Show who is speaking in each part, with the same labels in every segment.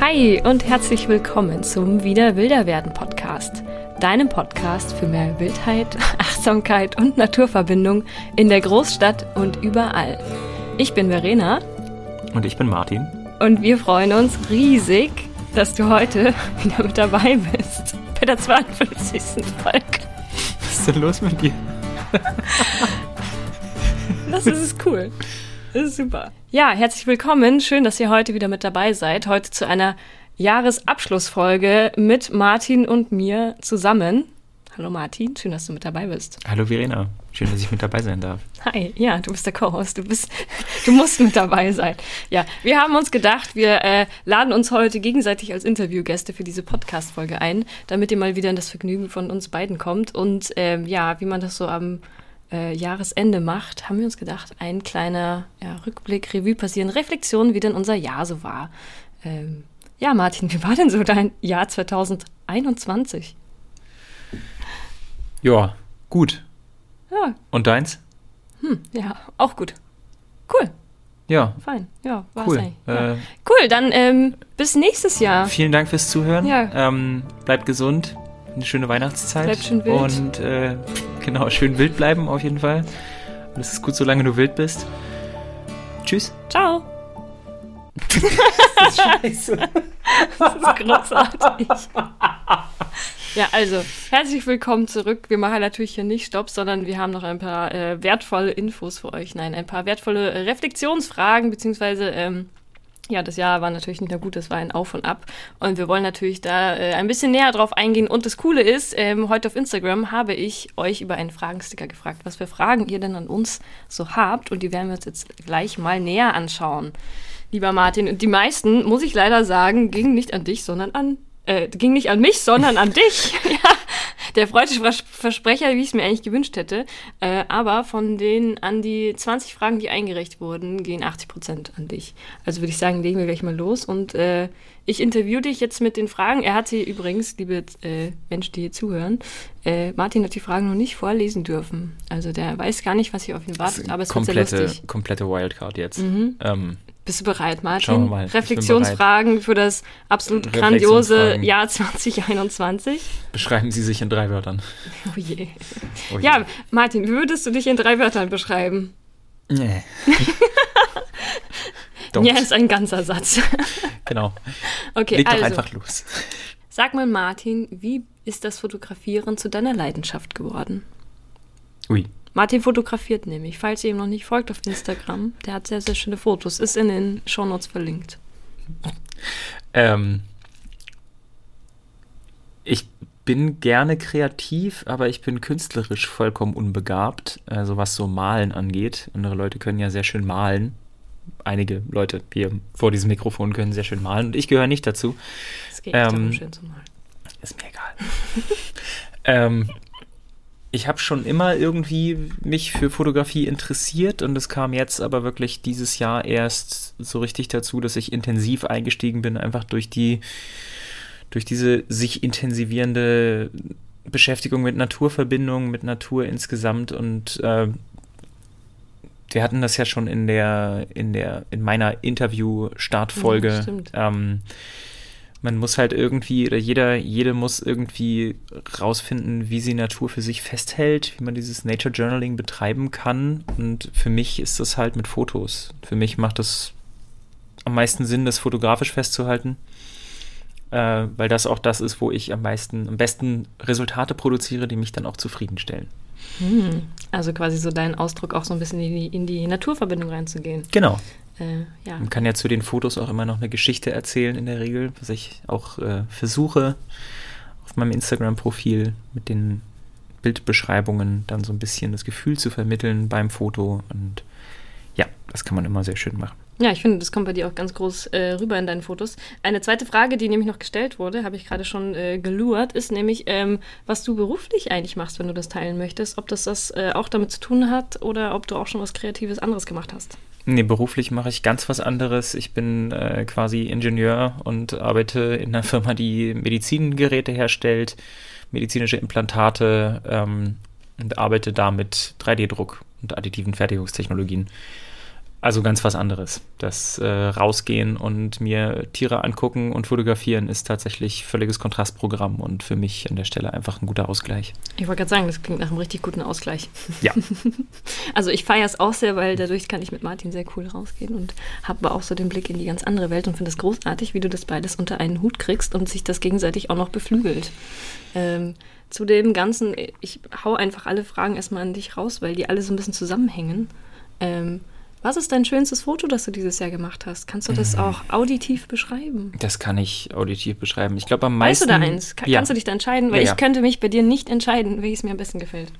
Speaker 1: Hi und herzlich willkommen zum Wieder Wilder werden Podcast, deinem Podcast für mehr Wildheit, Achtsamkeit und Naturverbindung in der Großstadt und überall. Ich bin Verena.
Speaker 2: Und ich bin Martin.
Speaker 1: Und wir freuen uns riesig, dass du heute wieder mit dabei bist bei der 52. Folge.
Speaker 2: Was ist denn los mit dir?
Speaker 1: das ist cool. Das ist super. Ja, herzlich willkommen. Schön, dass ihr heute wieder mit dabei seid. Heute zu einer Jahresabschlussfolge mit Martin und mir zusammen. Hallo Martin, schön, dass du mit dabei bist.
Speaker 2: Hallo Verena, schön, dass ich mit dabei sein darf.
Speaker 1: Hi, ja, du bist der Co-Host, du bist, du musst mit dabei sein. Ja, wir haben uns gedacht, wir äh, laden uns heute gegenseitig als Interviewgäste für diese Podcast-Folge ein, damit ihr mal wieder in das Vergnügen von uns beiden kommt. Und ähm, ja, wie man das so am äh, Jahresende macht, haben wir uns gedacht, ein kleiner ja, Rückblick, Revue passieren, Reflexion, wie denn unser Jahr so war. Ähm, ja, Martin, wie war denn so dein Jahr 2021?
Speaker 2: Ja, gut.
Speaker 1: Ja.
Speaker 2: Und deins?
Speaker 1: Hm, ja, auch gut. Cool.
Speaker 2: Ja.
Speaker 1: Fein. Ja,
Speaker 2: war cool.
Speaker 1: Ja. Äh, cool, dann ähm, bis nächstes Jahr.
Speaker 2: Vielen Dank fürs Zuhören.
Speaker 1: Ja.
Speaker 2: Ähm, bleibt gesund. Eine schöne Weihnachtszeit.
Speaker 1: Bleibt schön wild.
Speaker 2: Und äh, genau, schön wild bleiben auf jeden Fall. Und es ist gut, solange du wild bist. Tschüss.
Speaker 1: Ciao.
Speaker 2: das ist scheiße.
Speaker 1: Das ist großartig. Ja, also herzlich willkommen zurück. Wir machen natürlich hier nicht Stopp, sondern wir haben noch ein paar äh, wertvolle Infos für euch. Nein, ein paar wertvolle äh, Reflexionsfragen, beziehungsweise ähm, ja, das Jahr war natürlich nicht nur gut, das war ein Auf und Ab. Und wir wollen natürlich da äh, ein bisschen näher drauf eingehen. Und das Coole ist, ähm, heute auf Instagram habe ich euch über einen Fragensticker gefragt, was für Fragen ihr denn an uns so habt. Und die werden wir uns jetzt gleich mal näher anschauen, lieber Martin. Und die meisten, muss ich leider sagen, gingen nicht an dich, sondern an äh, ging nicht an mich, sondern an dich. ja, der freudige Versprecher, wie ich es mir eigentlich gewünscht hätte. Äh, aber von den an die 20 Fragen, die eingereicht wurden, gehen 80 Prozent an dich. Also würde ich sagen, legen wir gleich mal los. Und äh, ich interview dich jetzt mit den Fragen. Er hat sie übrigens, liebe äh, Menschen, die hier zuhören, äh, Martin hat die Fragen noch nicht vorlesen dürfen. Also der weiß gar nicht, was hier auf ihn wartet, aber es
Speaker 2: komplette,
Speaker 1: wird sehr lustig.
Speaker 2: Komplette Wildcard jetzt.
Speaker 1: Mhm.
Speaker 2: Ähm,
Speaker 1: bist du bereit, Martin?
Speaker 2: Schauen wir mal.
Speaker 1: Reflexionsfragen für das absolut grandiose Jahr 2021.
Speaker 2: Beschreiben Sie sich in drei Wörtern.
Speaker 1: Oh je. Oh je. Ja, Martin, wie würdest du dich in drei Wörtern beschreiben?
Speaker 2: Nee.
Speaker 1: ja, ist ein ganzer Satz.
Speaker 2: genau.
Speaker 1: Okay,
Speaker 2: Leg
Speaker 1: also,
Speaker 2: doch einfach los.
Speaker 1: Sag mal, Martin, wie ist das Fotografieren zu deiner Leidenschaft geworden?
Speaker 2: Ui.
Speaker 1: Martin fotografiert nämlich. Falls ihr ihm noch nicht folgt auf Instagram, der hat sehr, sehr schöne Fotos. Ist in den Shownotes verlinkt.
Speaker 2: Ähm, ich bin gerne kreativ, aber ich bin künstlerisch vollkommen unbegabt, also was so Malen angeht. Andere Leute können ja sehr schön malen. Einige Leute hier vor diesem Mikrofon können sehr schön malen und ich gehöre nicht dazu.
Speaker 1: Es geht ähm, darum, schön zu malen.
Speaker 2: Ist mir egal. ähm, ich habe schon immer irgendwie mich für Fotografie interessiert und es kam jetzt aber wirklich dieses Jahr erst so richtig dazu, dass ich intensiv eingestiegen bin, einfach durch die, durch diese sich intensivierende Beschäftigung mit Naturverbindung, mit Natur insgesamt und äh, wir hatten das ja schon in der, in der, in meiner Interview-Startfolge.
Speaker 1: Ja,
Speaker 2: ähm, man muss halt irgendwie, oder jeder, jede muss irgendwie rausfinden, wie sie Natur für sich festhält, wie man dieses Nature Journaling betreiben kann. Und für mich ist das halt mit Fotos. Für mich macht es am meisten Sinn, das fotografisch festzuhalten, äh, weil das auch das ist, wo ich am meisten, am besten Resultate produziere, die mich dann auch zufriedenstellen.
Speaker 1: Hm. Also quasi so dein Ausdruck, auch so ein bisschen in die, in die Naturverbindung reinzugehen.
Speaker 2: Genau.
Speaker 1: Äh, ja.
Speaker 2: Man kann ja zu den Fotos auch immer noch eine Geschichte erzählen in der Regel, was ich auch äh, versuche auf meinem Instagram-Profil mit den Bildbeschreibungen dann so ein bisschen das Gefühl zu vermitteln beim Foto. Und ja, das kann man immer sehr schön machen.
Speaker 1: Ja, ich finde, das kommt bei dir auch ganz groß äh, rüber in deinen Fotos. Eine zweite Frage, die nämlich noch gestellt wurde, habe ich gerade schon äh, gelurrt, ist nämlich, ähm, was du beruflich eigentlich machst, wenn du das teilen möchtest. Ob das das äh, auch damit zu tun hat oder ob du auch schon was Kreatives anderes gemacht hast.
Speaker 2: Nee, beruflich mache ich ganz was anderes. Ich bin äh, quasi Ingenieur und arbeite in einer Firma, die Medizingeräte herstellt, medizinische Implantate ähm, und arbeite da mit 3D-Druck und additiven Fertigungstechnologien. Also ganz was anderes. Das äh, Rausgehen und mir Tiere angucken und fotografieren ist tatsächlich völliges Kontrastprogramm und für mich an der Stelle einfach ein guter Ausgleich.
Speaker 1: Ich wollte gerade sagen, das klingt nach einem richtig guten Ausgleich.
Speaker 2: Ja.
Speaker 1: also ich feiere es auch sehr, weil dadurch kann ich mit Martin sehr cool rausgehen und habe aber auch so den Blick in die ganz andere Welt und finde es großartig, wie du das beides unter einen Hut kriegst und sich das gegenseitig auch noch beflügelt. Ähm, zu dem Ganzen, ich hau einfach alle Fragen erstmal an dich raus, weil die alle so ein bisschen zusammenhängen. Ähm, was ist dein schönstes Foto, das du dieses Jahr gemacht hast? Kannst du das mhm. auch auditiv beschreiben?
Speaker 2: Das kann ich auditiv beschreiben. Ich glaube am meisten.
Speaker 1: Weißt du da eins? Kann, ja. Kannst du dich da entscheiden? Weil ja, ja. ich könnte mich bei dir nicht entscheiden, welches mir am besten gefällt.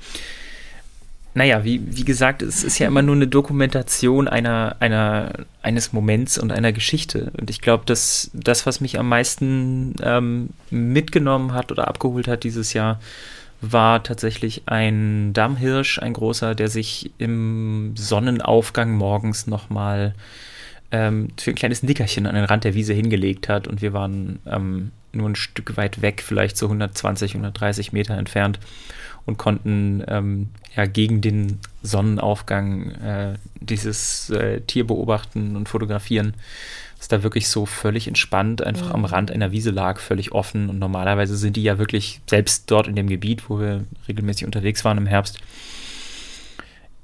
Speaker 2: Naja, wie, wie gesagt, es ist ja immer nur eine Dokumentation einer, einer, eines Moments und einer Geschichte. Und ich glaube, dass das, was mich am meisten ähm, mitgenommen hat oder abgeholt hat dieses Jahr, war tatsächlich ein Dammhirsch, ein großer, der sich im Sonnenaufgang morgens nochmal ähm, für ein kleines Nickerchen an den Rand der Wiese hingelegt hat. Und wir waren ähm, nur ein Stück weit weg, vielleicht so 120, 130 Meter entfernt und konnten ähm, ja gegen den Sonnenaufgang äh, dieses äh, Tier beobachten und fotografieren dass da wirklich so völlig entspannt einfach mhm. am Rand einer Wiese lag, völlig offen. Und normalerweise sind die ja wirklich, selbst dort in dem Gebiet, wo wir regelmäßig unterwegs waren im Herbst,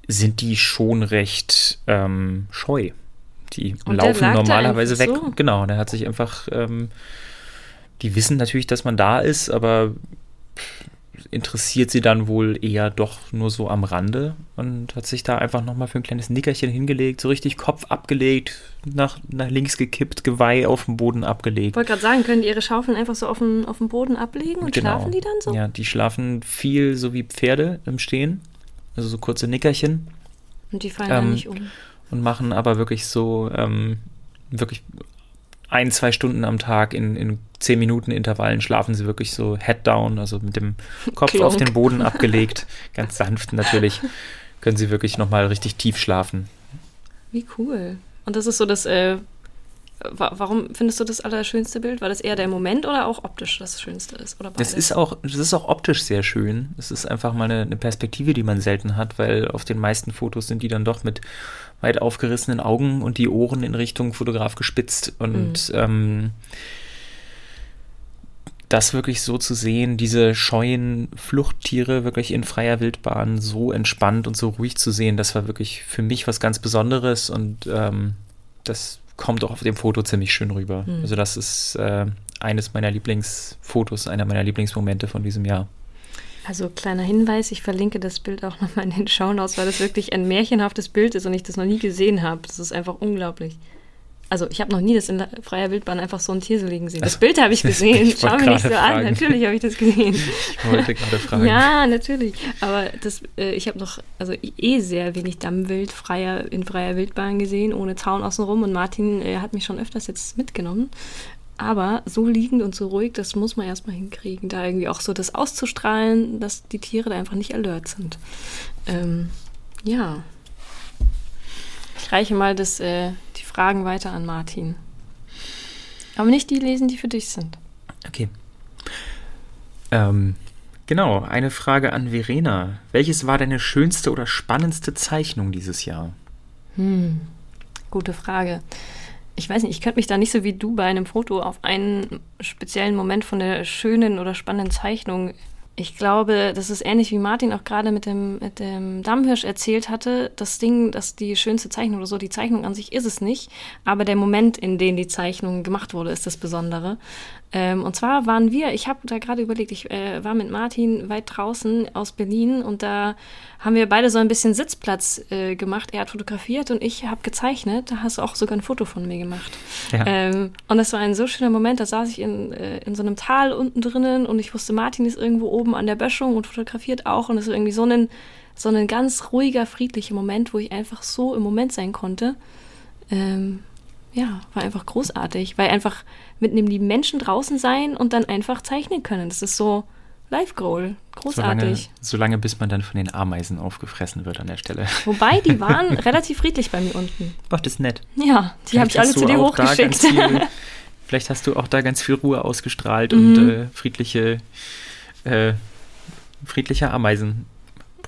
Speaker 2: sind die schon recht ähm, scheu. Die Und laufen normalerweise weg. So? Genau, der hat sich einfach, ähm, die wissen natürlich, dass man da ist, aber interessiert sie dann wohl eher doch nur so am Rande und hat sich da einfach nochmal für ein kleines Nickerchen hingelegt, so richtig Kopf abgelegt, nach, nach links gekippt, Geweih auf dem Boden abgelegt. Ich
Speaker 1: wollte gerade sagen, können die ihre Schaufeln einfach so auf dem, auf dem Boden ablegen und genau. schlafen die dann so?
Speaker 2: Ja, die schlafen viel so wie Pferde im Stehen, also so kurze Nickerchen.
Speaker 1: Und die fallen ähm, dann nicht um.
Speaker 2: Und machen aber wirklich so, ähm, wirklich ein, zwei Stunden am Tag in, in zehn Minuten Intervallen schlafen sie wirklich so head down, also mit dem Kopf Klonk. auf den Boden abgelegt, ganz sanft natürlich, können sie wirklich nochmal richtig tief schlafen.
Speaker 1: Wie cool. Und das ist so das, äh, warum findest du das allerschönste Bild? Weil das eher der Moment oder auch optisch das Schönste ist? Oder
Speaker 2: das, ist auch, das ist auch optisch sehr schön. Es ist einfach mal eine, eine Perspektive, die man selten hat, weil auf den meisten Fotos sind die dann doch mit weit aufgerissenen Augen und die Ohren in Richtung Fotograf gespitzt. Und mhm. ähm, das wirklich so zu sehen, diese scheuen Fluchttiere wirklich in freier Wildbahn so entspannt und so ruhig zu sehen, das war wirklich für mich was ganz Besonderes und ähm, das kommt auch auf dem Foto ziemlich schön rüber. Mhm. Also das ist äh, eines meiner Lieblingsfotos, einer meiner Lieblingsmomente von diesem Jahr.
Speaker 1: Also kleiner Hinweis, ich verlinke das Bild auch nochmal in den Shownotes, weil das wirklich ein märchenhaftes Bild ist und ich das noch nie gesehen habe. Das ist einfach unglaublich. Also ich habe noch nie das in freier Wildbahn einfach so ein Tier so liegen sehen. Das Bild habe ich gesehen. Ich Schau mich nicht so fragen. an. Natürlich habe ich das gesehen.
Speaker 2: Ich wollte gerade fragen.
Speaker 1: Ja, natürlich. Aber das, äh, ich habe noch, also eh sehr wenig Dammwild freier, in freier Wildbahn gesehen, ohne Zaun außenrum. Und Martin äh, hat mich schon öfters jetzt mitgenommen. Aber so liegend und so ruhig, das muss man erstmal hinkriegen, da irgendwie auch so das auszustrahlen, dass die Tiere da einfach nicht alert sind. Ähm, ja. Ich reiche mal das, äh, die Fragen weiter an Martin. Aber nicht die lesen, die für dich sind.
Speaker 2: Okay. Ähm, genau, eine Frage an Verena. Welches war deine schönste oder spannendste Zeichnung dieses Jahr?
Speaker 1: Hm, gute Frage ich weiß nicht, ich könnte mich da nicht so wie du bei einem Foto auf einen speziellen Moment von der schönen oder spannenden Zeichnung. Ich glaube, das ist ähnlich wie Martin auch gerade mit dem, mit dem Dammhirsch erzählt hatte. Das Ding, dass die schönste Zeichnung oder so, die Zeichnung an sich ist es nicht, aber der Moment, in dem die Zeichnung gemacht wurde, ist das Besondere. Ähm, und zwar waren wir, ich habe da gerade überlegt, ich äh, war mit Martin weit draußen aus Berlin und da haben wir beide so ein bisschen Sitzplatz äh, gemacht. Er hat fotografiert und ich habe gezeichnet. Da hast du auch sogar ein Foto von mir gemacht. Ja. Ähm, und das war ein so schöner Moment. Da saß ich in, äh, in so einem Tal unten drinnen und ich wusste, Martin ist irgendwo oben an der Böschung und fotografiert auch. Und es war irgendwie so ein, so ein ganz ruhiger, friedlicher Moment, wo ich einfach so im Moment sein konnte. Ähm, ja, war einfach großartig, weil einfach mit dem lieben Menschen draußen sein und dann einfach zeichnen können. Das ist so Live-Goal. Großartig.
Speaker 2: Solange, solange, bis man dann von den Ameisen aufgefressen wird an der Stelle.
Speaker 1: Wobei, die waren relativ friedlich bei mir unten.
Speaker 2: Ach, das ist nett.
Speaker 1: Ja, die habe ich alle zu dir hochgeschickt.
Speaker 2: Viel, vielleicht hast du auch da ganz viel Ruhe ausgestrahlt mhm. und äh, friedliche, äh, friedliche Ameisen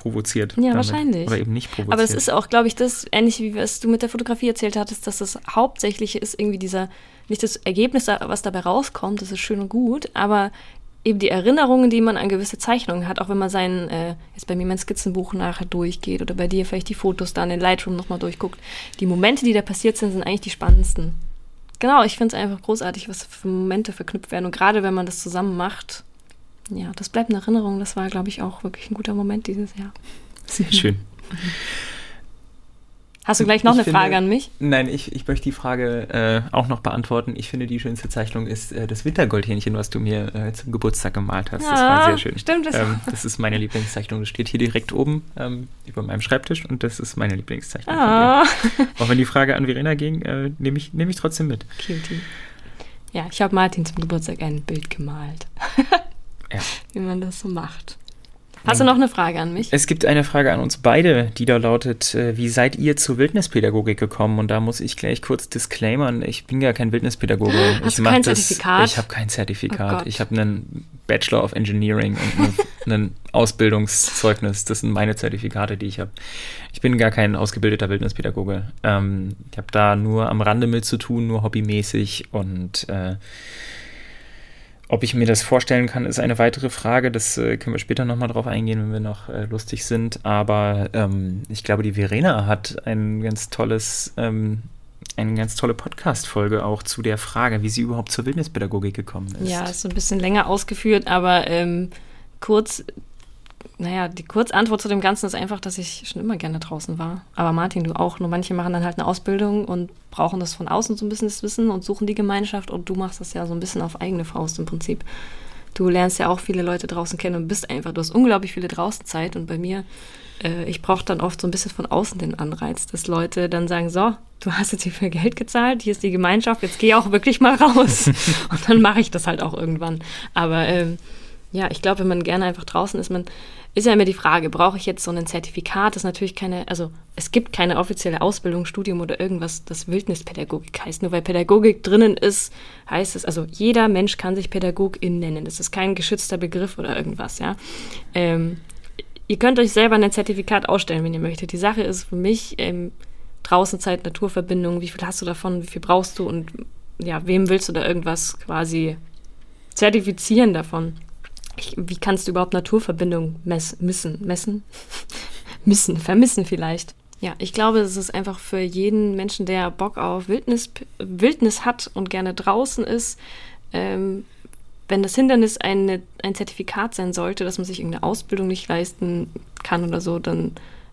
Speaker 2: provoziert.
Speaker 1: Ja, damit. wahrscheinlich.
Speaker 2: Oder eben nicht provoziert.
Speaker 1: Aber es ist auch, glaube ich, das, ähnlich wie was du mit der Fotografie erzählt hattest, dass das Hauptsächliche ist irgendwie dieser, nicht das Ergebnis, was dabei rauskommt, das ist schön und gut, aber eben die Erinnerungen, die man an gewisse Zeichnungen hat, auch wenn man sein, äh, jetzt bei mir mein Skizzenbuch nachher durchgeht oder bei dir vielleicht die Fotos dann in Lightroom nochmal durchguckt, die Momente, die da passiert sind, sind eigentlich die spannendsten. Genau, ich finde es einfach großartig, was für Momente verknüpft werden. Und gerade wenn man das zusammen macht, ja, das bleibt in Erinnerung. Das war, glaube ich, auch wirklich ein guter Moment dieses Jahr.
Speaker 2: Sehr schön.
Speaker 1: Hast du gleich noch ich eine finde, Frage an mich?
Speaker 2: Nein, ich, ich möchte die Frage äh, auch noch beantworten. Ich finde, die schönste Zeichnung ist äh, das Wintergoldhähnchen, was du mir äh, zum Geburtstag gemalt hast. Ja, das war sehr schön.
Speaker 1: Stimmt. Das,
Speaker 2: ähm, das ist meine Lieblingszeichnung. Das steht hier direkt oben ähm, über meinem Schreibtisch und das ist meine Lieblingszeichnung. Ah. Auch wenn die Frage an Verena ging, äh, nehme ich, nehm ich trotzdem mit.
Speaker 1: Cutie. Ja, ich habe Martin zum Geburtstag ein Bild gemalt. ja. Wie man das so macht. Hast du noch eine Frage an mich?
Speaker 2: Es gibt eine Frage an uns beide, die da lautet, äh, wie seid ihr zur Wildnispädagogik gekommen? Und da muss ich gleich kurz disclaimern, ich bin ja kein Wildnispädagoge.
Speaker 1: Hast
Speaker 2: ich
Speaker 1: du kein das, Zertifikat?
Speaker 2: Ich habe kein Zertifikat. Oh ich habe einen Bachelor of Engineering und ein Ausbildungszeugnis. Das sind meine Zertifikate, die ich habe. Ich bin gar kein ausgebildeter Wildnispädagoge. Ähm, ich habe da nur am Rande mit zu tun, nur hobbymäßig und äh, ob ich mir das vorstellen kann, ist eine weitere Frage. Das äh, können wir später nochmal drauf eingehen, wenn wir noch äh, lustig sind. Aber ähm, ich glaube, die Verena hat ein ganz tolles, ähm, eine ganz tolle Podcast-Folge auch zu der Frage, wie sie überhaupt zur Wildnispädagogik gekommen ist.
Speaker 1: Ja, ist so ein bisschen länger ausgeführt, aber ähm, kurz naja, die Kurzantwort zu dem Ganzen ist einfach, dass ich schon immer gerne draußen war. Aber Martin, du auch. Nur manche machen dann halt eine Ausbildung und brauchen das von außen so ein bisschen das Wissen und suchen die Gemeinschaft und du machst das ja so ein bisschen auf eigene Faust im Prinzip. Du lernst ja auch viele Leute draußen kennen und bist einfach, du hast unglaublich viele Draußenzeit und bei mir, äh, ich brauche dann oft so ein bisschen von außen den Anreiz, dass Leute dann sagen, so, du hast jetzt hier viel Geld gezahlt, hier ist die Gemeinschaft, jetzt geh auch wirklich mal raus. und dann mache ich das halt auch irgendwann. Aber ähm, ja, ich glaube, wenn man gerne einfach draußen ist, man ist ja immer die Frage, brauche ich jetzt so ein Zertifikat? Das ist natürlich keine, also es gibt keine offizielle Ausbildung, Studium oder irgendwas, das Wildnispädagogik heißt. Nur weil Pädagogik drinnen ist, heißt es, also jeder Mensch kann sich Pädagogin nennen. Das ist kein geschützter Begriff oder irgendwas, ja. Ähm, ihr könnt euch selber ein Zertifikat ausstellen, wenn ihr möchtet. Die Sache ist für mich ähm, draußen Zeit, Naturverbindung, wie viel hast du davon, wie viel brauchst du und ja, wem willst du da irgendwas quasi zertifizieren davon? Ich, wie kannst du überhaupt Naturverbindung mess, missen, messen? missen, vermissen vielleicht. Ja, ich glaube, es ist einfach für jeden Menschen, der Bock auf Wildnis, Wildnis hat und gerne draußen ist, ähm, wenn das Hindernis eine, ein Zertifikat sein sollte, dass man sich irgendeine Ausbildung nicht leisten kann oder so, dann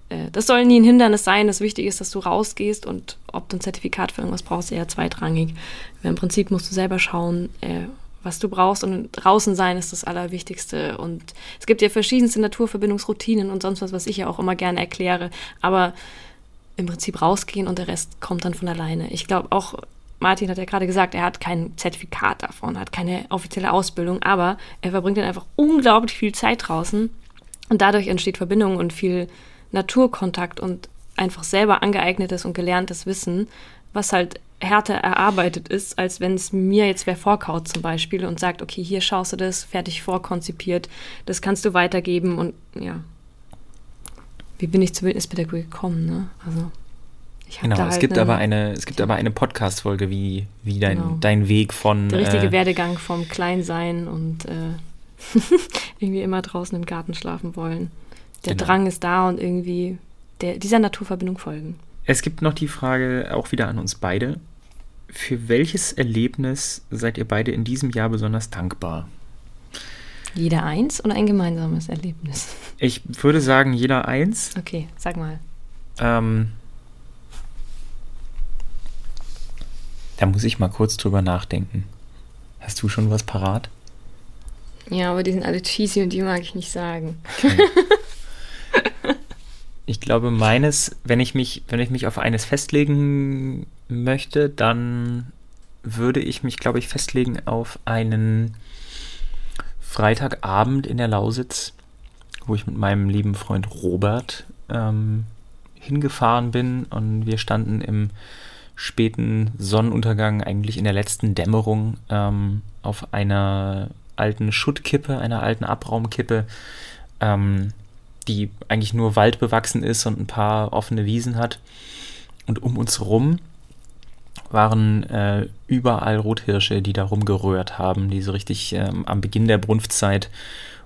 Speaker 1: äh, das soll nie ein Hindernis sein. Das Wichtige ist, dass du rausgehst und ob du ein Zertifikat für irgendwas brauchst, eher zweitrangig. Weil Im Prinzip musst du selber schauen, äh, was du brauchst und draußen sein ist das Allerwichtigste. Und es gibt ja verschiedenste Naturverbindungsroutinen und sonst was, was ich ja auch immer gerne erkläre. Aber im Prinzip rausgehen und der Rest kommt dann von alleine. Ich glaube auch, Martin hat ja gerade gesagt, er hat kein Zertifikat davon, hat keine offizielle Ausbildung, aber er verbringt dann einfach unglaublich viel Zeit draußen und dadurch entsteht Verbindung und viel Naturkontakt und einfach selber angeeignetes und gelerntes Wissen, was halt härter erarbeitet ist, als wenn es mir jetzt wer vorkaut zum Beispiel und sagt, okay, hier schaust du das, fertig vorkonzipiert, das kannst du weitergeben und ja. Wie bin ich zur Wildnispädagogik gekommen, ne? Also
Speaker 2: genau, halt es gibt aber eine, es gibt aber eine Podcast-Folge, wie, wie dein, genau. dein Weg von.
Speaker 1: Der richtige äh, Werdegang vom Kleinsein und äh, irgendwie immer draußen im Garten schlafen wollen. Der genau. Drang ist da und irgendwie der, dieser Naturverbindung folgen.
Speaker 2: Es gibt noch die Frage auch wieder an uns beide für welches Erlebnis seid ihr beide in diesem Jahr besonders dankbar?
Speaker 1: Jeder eins oder ein gemeinsames Erlebnis?
Speaker 2: Ich würde sagen, jeder eins.
Speaker 1: Okay, sag mal.
Speaker 2: Ähm, da muss ich mal kurz drüber nachdenken. Hast du schon was parat?
Speaker 1: Ja, aber die sind alle cheesy und die mag ich nicht sagen. Okay.
Speaker 2: ich glaube, meines, wenn ich mich, wenn ich mich auf eines festlegen möchte, dann würde ich mich, glaube ich, festlegen auf einen Freitagabend in der Lausitz, wo ich mit meinem lieben Freund Robert ähm, hingefahren bin und wir standen im späten Sonnenuntergang, eigentlich in der letzten Dämmerung, ähm, auf einer alten Schuttkippe, einer alten Abraumkippe, ähm, die eigentlich nur waldbewachsen ist und ein paar offene Wiesen hat. Und um uns rum waren äh, überall Rothirsche, die da rumgerührt haben, die so richtig ähm, am Beginn der Brunftzeit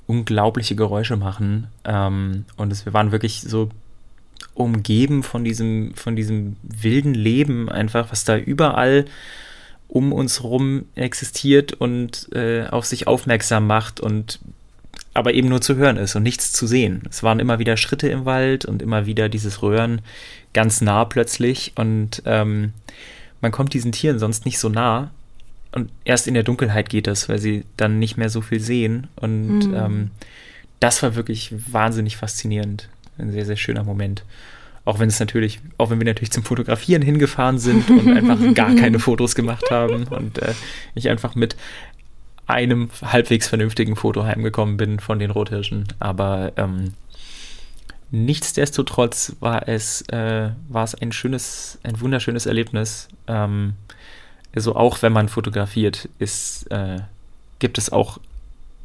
Speaker 2: unglaubliche Geräusche machen. Ähm, und es, wir waren wirklich so umgeben von diesem, von diesem wilden Leben einfach, was da überall um uns rum existiert und äh, auf sich aufmerksam macht und aber eben nur zu hören ist und nichts zu sehen. Es waren immer wieder Schritte im Wald und immer wieder dieses Röhren ganz nah plötzlich und ähm, man kommt diesen Tieren sonst nicht so nah und erst in der Dunkelheit geht das, weil sie dann nicht mehr so viel sehen und mhm. ähm, das war wirklich wahnsinnig faszinierend. Ein sehr, sehr schöner Moment. Auch wenn es natürlich, auch wenn wir natürlich zum Fotografieren hingefahren sind und einfach gar keine Fotos gemacht haben und äh, ich einfach mit einem halbwegs vernünftigen Foto heimgekommen bin von den Rothirschen. Aber ähm, nichtsdestotrotz war es, äh, war es ein schönes, ein wunderschönes Erlebnis. Ähm, also auch wenn man fotografiert, ist, äh, gibt es auch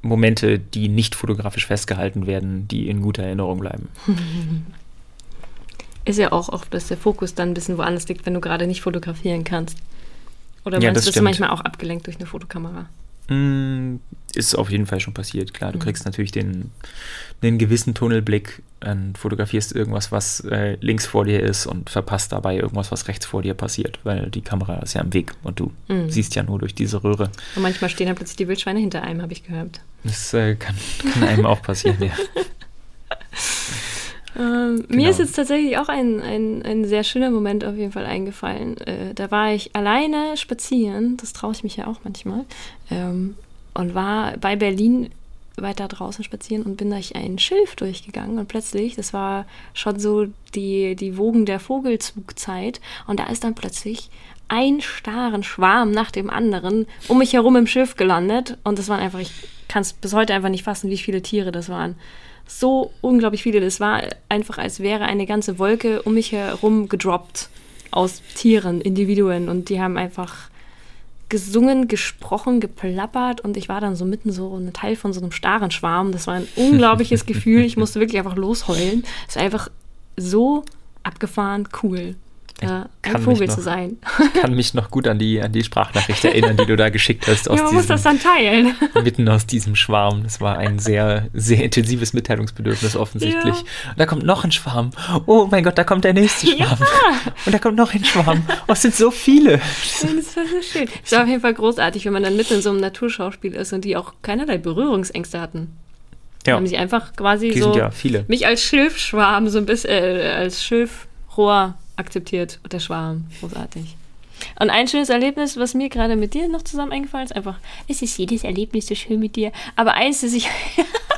Speaker 2: Momente, die nicht fotografisch festgehalten werden, die in guter Erinnerung bleiben.
Speaker 1: Ist ja auch oft, dass der Fokus dann ein bisschen woanders liegt, wenn du gerade nicht fotografieren kannst. Oder
Speaker 2: Ja,
Speaker 1: meinst
Speaker 2: das
Speaker 1: du, bist du manchmal auch abgelenkt durch eine Fotokamera?
Speaker 2: Mm, Ist auf jeden Fall schon passiert, klar. Du
Speaker 1: Mhm.
Speaker 2: kriegst natürlich den, den gewissen Tunnelblick, und fotografierst irgendwas, was äh, links vor dir ist und verpasst dabei irgendwas, was rechts vor dir passiert, weil die Kamera ist ja im Weg und du
Speaker 1: Mhm.
Speaker 2: siehst ja nur durch diese Röhre.
Speaker 1: Und manchmal stehen dann plötzlich die Wildschweine hinter einem, habe ich gehört.
Speaker 2: Das äh, kann, kann einem auch passieren, ja.
Speaker 1: Ähm,
Speaker 2: Genau.
Speaker 1: Mir ist jetzt tatsächlich auch ein, ein, ein sehr schöner Moment auf jeden Fall eingefallen. Äh, da war ich alleine spazieren, das traue ich mich ja auch manchmal, ähm, und war bei Berlin weiter draußen spazieren und bin durch ein Schilf durchgegangen und plötzlich, das war schon so die, die Wogen der Vogelzugzeit und da ist dann plötzlich ein starren Schwarm nach dem anderen um mich herum im Schiff gelandet und das waren einfach, ich kann es bis heute einfach nicht fassen, wie viele Tiere das waren so unglaublich viele. Das war einfach, als wäre eine ganze Wolke um mich herum gedroppt aus Tieren, Individuen. Und die haben einfach gesungen, gesprochen, geplappert. Und ich war dann so mitten so ein Teil von so einem starren Schwarm. Das war ein unglaubliches Gefühl. Ich musste wirklich einfach losheulen. Es war einfach so abgefahren cool,
Speaker 2: kann
Speaker 1: ein Vogel
Speaker 2: noch-
Speaker 1: zu sein.
Speaker 2: Ich kann mich noch gut an die, an die Sprachnachricht erinnern, die du da geschickt hast aus
Speaker 1: Ja, man muss das
Speaker 2: diesem,
Speaker 1: dann teilen.
Speaker 2: mitten aus diesem Schwarm. Das war ein sehr, sehr intensives Mitteilungsbedürfnis offensichtlich. Und da kommt noch ein Schwarm. Oh mein Gott, da kommt der nächste Schwarm. Und da kommt noch ein Schwarm. Oh, es sind so viele.
Speaker 1: Das war so schön. Es war auf jeden Fall großartig, wenn man dann mitten in so einem Naturschauspiel ist und die auch keinerlei Berührungsängste hatten.
Speaker 2: Ja,
Speaker 1: Haben sie einfach quasi
Speaker 2: die
Speaker 1: so
Speaker 2: ja viele.
Speaker 1: mich als Schilfschwarm so ein bisschen, äh, als Schilfrohr akzeptiert, der Schwarm. Großartig. Und ein schönes Erlebnis, was mir gerade mit dir noch zusammen eingefallen ist, einfach, es ist jedes Erlebnis so schön mit dir. Aber eins, das ich,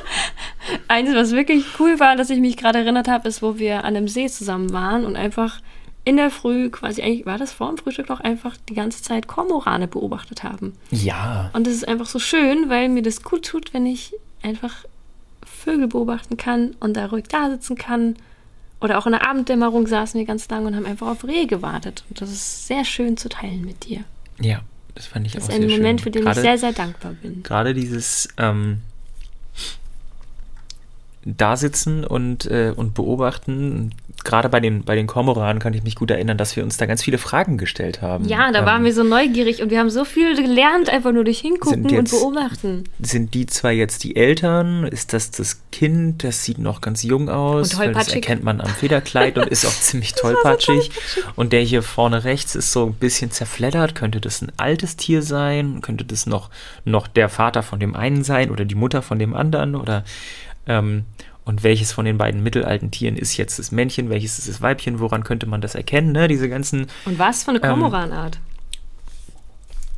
Speaker 1: eins, was wirklich cool war, dass ich mich gerade erinnert habe, ist, wo wir an einem See zusammen waren und einfach in der Früh, quasi eigentlich, war das vor dem Frühstück noch, einfach die ganze Zeit Kormorane beobachtet haben.
Speaker 2: Ja,
Speaker 1: Und das ist einfach so schön, weil mir das gut tut, wenn ich einfach Vögel beobachten kann und da ruhig da sitzen kann. Oder auch in der Abenddämmerung saßen wir ganz lang und haben einfach auf Rehe gewartet. Und das ist sehr schön zu teilen mit dir.
Speaker 2: ja, das fand ich
Speaker 1: Das
Speaker 2: auch
Speaker 1: ist
Speaker 2: sehr
Speaker 1: ein
Speaker 2: schön.
Speaker 1: Moment, für den
Speaker 2: Gerade-
Speaker 1: ich sehr, sehr dankbar bin.
Speaker 2: gerade dieses ähm, Dasitzen und, äh, und beobachten. Gerade bei den, bei den Kormoranen kann ich mich gut erinnern, dass wir uns da ganz viele Fragen gestellt haben.
Speaker 1: Ja, da
Speaker 2: Ähm,
Speaker 1: waren wir so neugierig und wir haben so viel gelernt, einfach nur durch Hingucken
Speaker 2: Sind
Speaker 1: und
Speaker 2: jetzt-
Speaker 1: beobachten.
Speaker 2: Sind die zwei jetzt die Eltern? Ist das das Kind? Das sieht noch ganz jung aus.
Speaker 1: Und
Speaker 2: weil das
Speaker 1: tollpatschig.
Speaker 2: erkennt man am Federkleid und ist auch ziemlich tollpatschig. Und der hier vorne rechts ist so ein bisschen zerfleddert. Könnte das ein altes Tier sein? Könnte das noch, noch der Vater von dem einen sein oder die Mutter von dem anderen? Oder ähm, und welches von den beiden mittelalten Tieren ist jetzt das Männchen? Welches ist das Weibchen? Woran könnte man das erkennen? Ne? Diese ganzen
Speaker 1: Und was für eine
Speaker 2: Ähm,
Speaker 1: Kormoranart?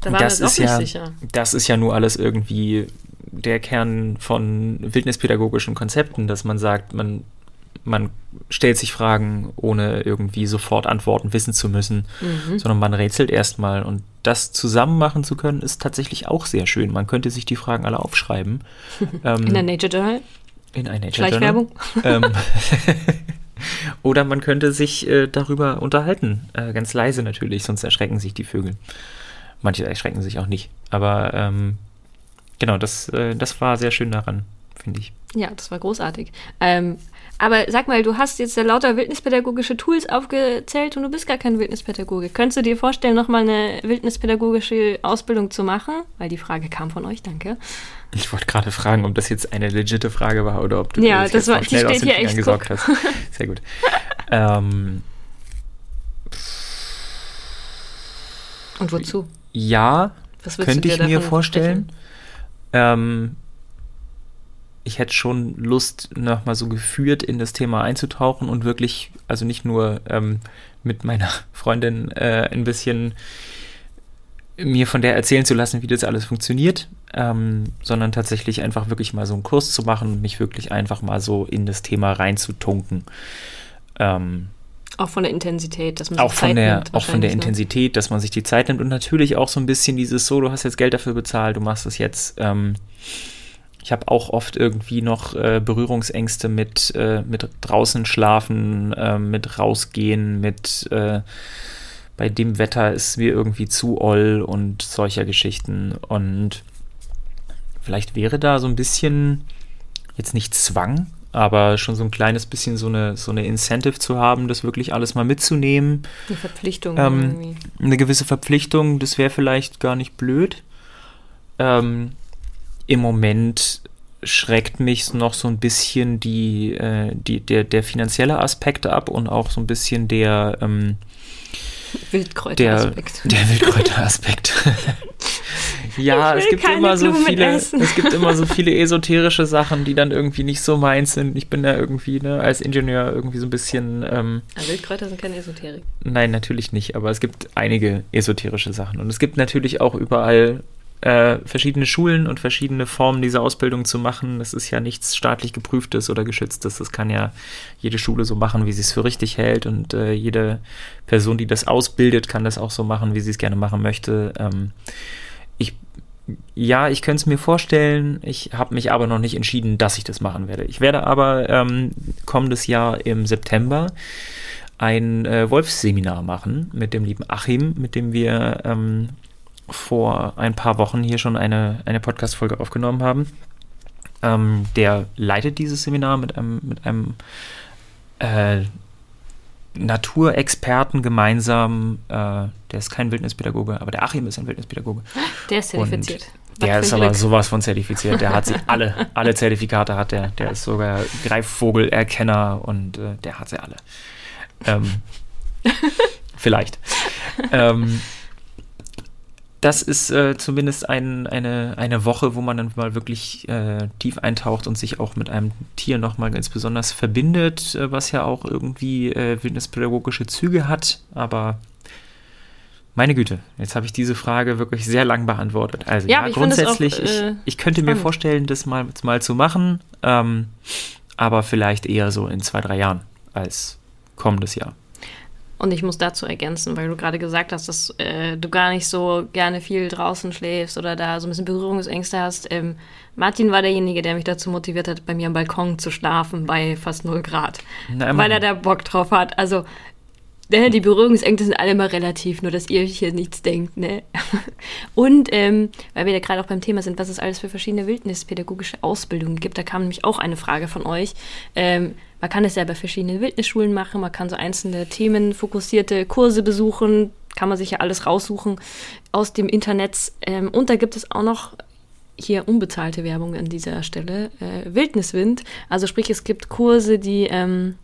Speaker 1: Da waren wir uns auch nicht
Speaker 2: ja,
Speaker 1: sicher.
Speaker 2: Das ist ja nur alles irgendwie der Kern von wildnispädagogischen Konzepten, dass man sagt, man, man stellt sich Fragen, ohne irgendwie sofort Antworten wissen zu müssen,
Speaker 1: Mhm.
Speaker 2: sondern man rätselt erstmal. Und das zusammen machen zu können, ist tatsächlich auch sehr schön. Man könnte sich die Fragen alle aufschreiben. ähm,
Speaker 1: In der Nature Journal.
Speaker 2: In ein Nature.
Speaker 1: Schleichwerbung.
Speaker 2: Ähm, Oder man könnte sich äh, darüber unterhalten. Äh, ganz leise natürlich, sonst erschrecken sich die Vögel. Manche erschrecken sich auch nicht. Aber ähm, genau, das, äh, das war sehr schön daran, finde ich.
Speaker 1: Ja, das war großartig. Ähm, aber sag mal, du hast jetzt ja lauter wildnispädagogische Tools aufgezählt und du bist gar kein Wildnispädagoge. Könntest du dir vorstellen, nochmal eine wildnispädagogische Ausbildung zu machen? Weil die Frage kam von euch, danke.
Speaker 2: Ich wollte gerade fragen, ob das jetzt eine legitime Frage war oder ob du
Speaker 1: ja,
Speaker 2: das,
Speaker 1: das
Speaker 2: jetzt
Speaker 1: war,
Speaker 2: schnell aus den Fingern
Speaker 1: guck.
Speaker 2: hast. Sehr gut. ähm,
Speaker 1: Und wozu?
Speaker 2: ja, könnte ich mir vorstellen. Ähm, ich hätte schon Lust, nochmal so geführt in das Thema einzutauchen und wirklich, also nicht nur ähm, mit meiner Freundin äh, ein bisschen mir von der erzählen zu lassen, wie das alles funktioniert, ähm, sondern tatsächlich einfach wirklich mal so einen Kurs zu machen und mich wirklich einfach mal so in das Thema reinzutunken. Ähm,
Speaker 1: Auch von der Intensität, dass man
Speaker 2: auch
Speaker 1: sich
Speaker 2: von
Speaker 1: Zeit
Speaker 2: der,
Speaker 1: nimmt
Speaker 2: auch von der
Speaker 1: ne?
Speaker 2: Intensität, dass man sich die Zeit nimmt und natürlich auch so ein bisschen dieses so, du hast jetzt Geld dafür bezahlt, du machst es jetzt. Ähm, ich habe auch oft irgendwie noch äh, Berührungsängste mit, äh, mit draußen schlafen, äh, mit rausgehen, mit äh, bei dem Wetter ist mir irgendwie zu oll und solcher Geschichten. Und vielleicht wäre da so ein bisschen, jetzt nicht Zwang, aber schon so ein kleines bisschen so eine, so eine Incentive zu haben, das wirklich alles mal mitzunehmen.
Speaker 1: Eine Verpflichtung
Speaker 2: Ähm,
Speaker 1: irgendwie.
Speaker 2: Eine gewisse Verpflichtung, das wäre vielleicht gar nicht blöd. Ähm, Im Moment schreckt mich noch so ein bisschen die, äh, die, der, der finanzielle Aspekt ab und auch so ein bisschen der, ähm, der,
Speaker 1: Wildkräuteraspekt.
Speaker 2: der Wildkräuteraspekt. ja, es gibt immer so
Speaker 1: Blumen
Speaker 2: viele,
Speaker 1: essen.
Speaker 2: es gibt immer so viele esoterische Sachen, die dann irgendwie nicht so meins sind. Ich bin da irgendwie ne, als Ingenieur irgendwie so ein bisschen ähm,
Speaker 1: Ja, Wildkräuter sind keine Esoterik.
Speaker 2: Nein, natürlich nicht, aber es gibt einige esoterische Sachen. Und es gibt natürlich auch überall äh, verschiedene Schulen und verschiedene Formen, diese Ausbildung zu machen. Das ist ja nichts staatlich geprüftes oder geschütztes. Das kann ja jede Schule so machen, wie sie es für richtig hält. Und äh, jede Person, die das ausbildet, kann das auch so machen, wie sie es gerne machen möchte. Ähm, ich, ja, ich könnte es mir vorstellen. Ich habe mich aber noch nicht entschieden, dass ich das machen werde. Ich werde aber ähm, kommendes Jahr im September ein äh, Wolfsseminar machen mit dem lieben Achim, mit dem wir ähm, vor ein paar Wochen hier schon eine, eine Podcast-Folge aufgenommen haben. Ähm, der leitet dieses Seminar mit einem, mit einem äh, Naturexperten gemeinsam. Äh, der ist kein Wildnispädagoge, aber der Achim ist ein Wildnispädagoge.
Speaker 1: Der ist zertifiziert.
Speaker 2: Der ist
Speaker 1: ein
Speaker 2: aber
Speaker 1: Glück.
Speaker 2: sowas von zertifiziert. Der hat sie alle, alle Zertifikate hat der. Der ist sogar Greifvogelerkenner und äh, der hat sie alle. Ähm, vielleicht. Ähm, das ist äh, zumindest ein, eine, eine Woche, wo man dann mal wirklich äh, tief eintaucht und sich auch mit einem Tier nochmal ganz besonders verbindet, äh, was ja auch irgendwie äh, wildnispädagogische Züge hat. Aber meine Güte, jetzt habe ich diese Frage wirklich sehr lang beantwortet. Also
Speaker 1: Ja,
Speaker 2: ja,
Speaker 1: ich es auch,
Speaker 2: grundsätzlich,
Speaker 1: äh,
Speaker 2: ich, ich könnte mir
Speaker 1: spannend.
Speaker 2: vorstellen, das mal, mal zu machen, ähm, aber vielleicht eher so in zwei, drei Jahren als kommendes Jahr.
Speaker 1: Und ich muss dazu ergänzen, weil du gerade gesagt hast, dass äh, du gar nicht so gerne viel draußen schläfst oder da so ein bisschen Berührungsängste hast. Ähm, Martin war derjenige, der mich dazu motiviert hat, bei mir am Balkon zu schlafen bei fast 0 Grad.
Speaker 2: Na,
Speaker 1: weil er da Bock drauf hat. Also, ne, die Berührungsängste sind alle immer relativ, nur dass ihr hier nichts denkt, ne? Und ähm, weil wir da gerade auch beim Thema sind, was es alles für verschiedene wildnispädagogische Ausbildungen gibt, da kam nämlich auch eine Frage von euch. Ähm, man kann es ja bei verschiedenen Wildnisschulen machen, man kann so einzelne themenfokussierte Kurse besuchen, kann man sich ja alles raussuchen aus dem Internet. Ähm, und da gibt es auch noch hier unbezahlte Werbung an dieser Stelle, äh, Wildniswind. Also sprich, es gibt Kurse, die ähm,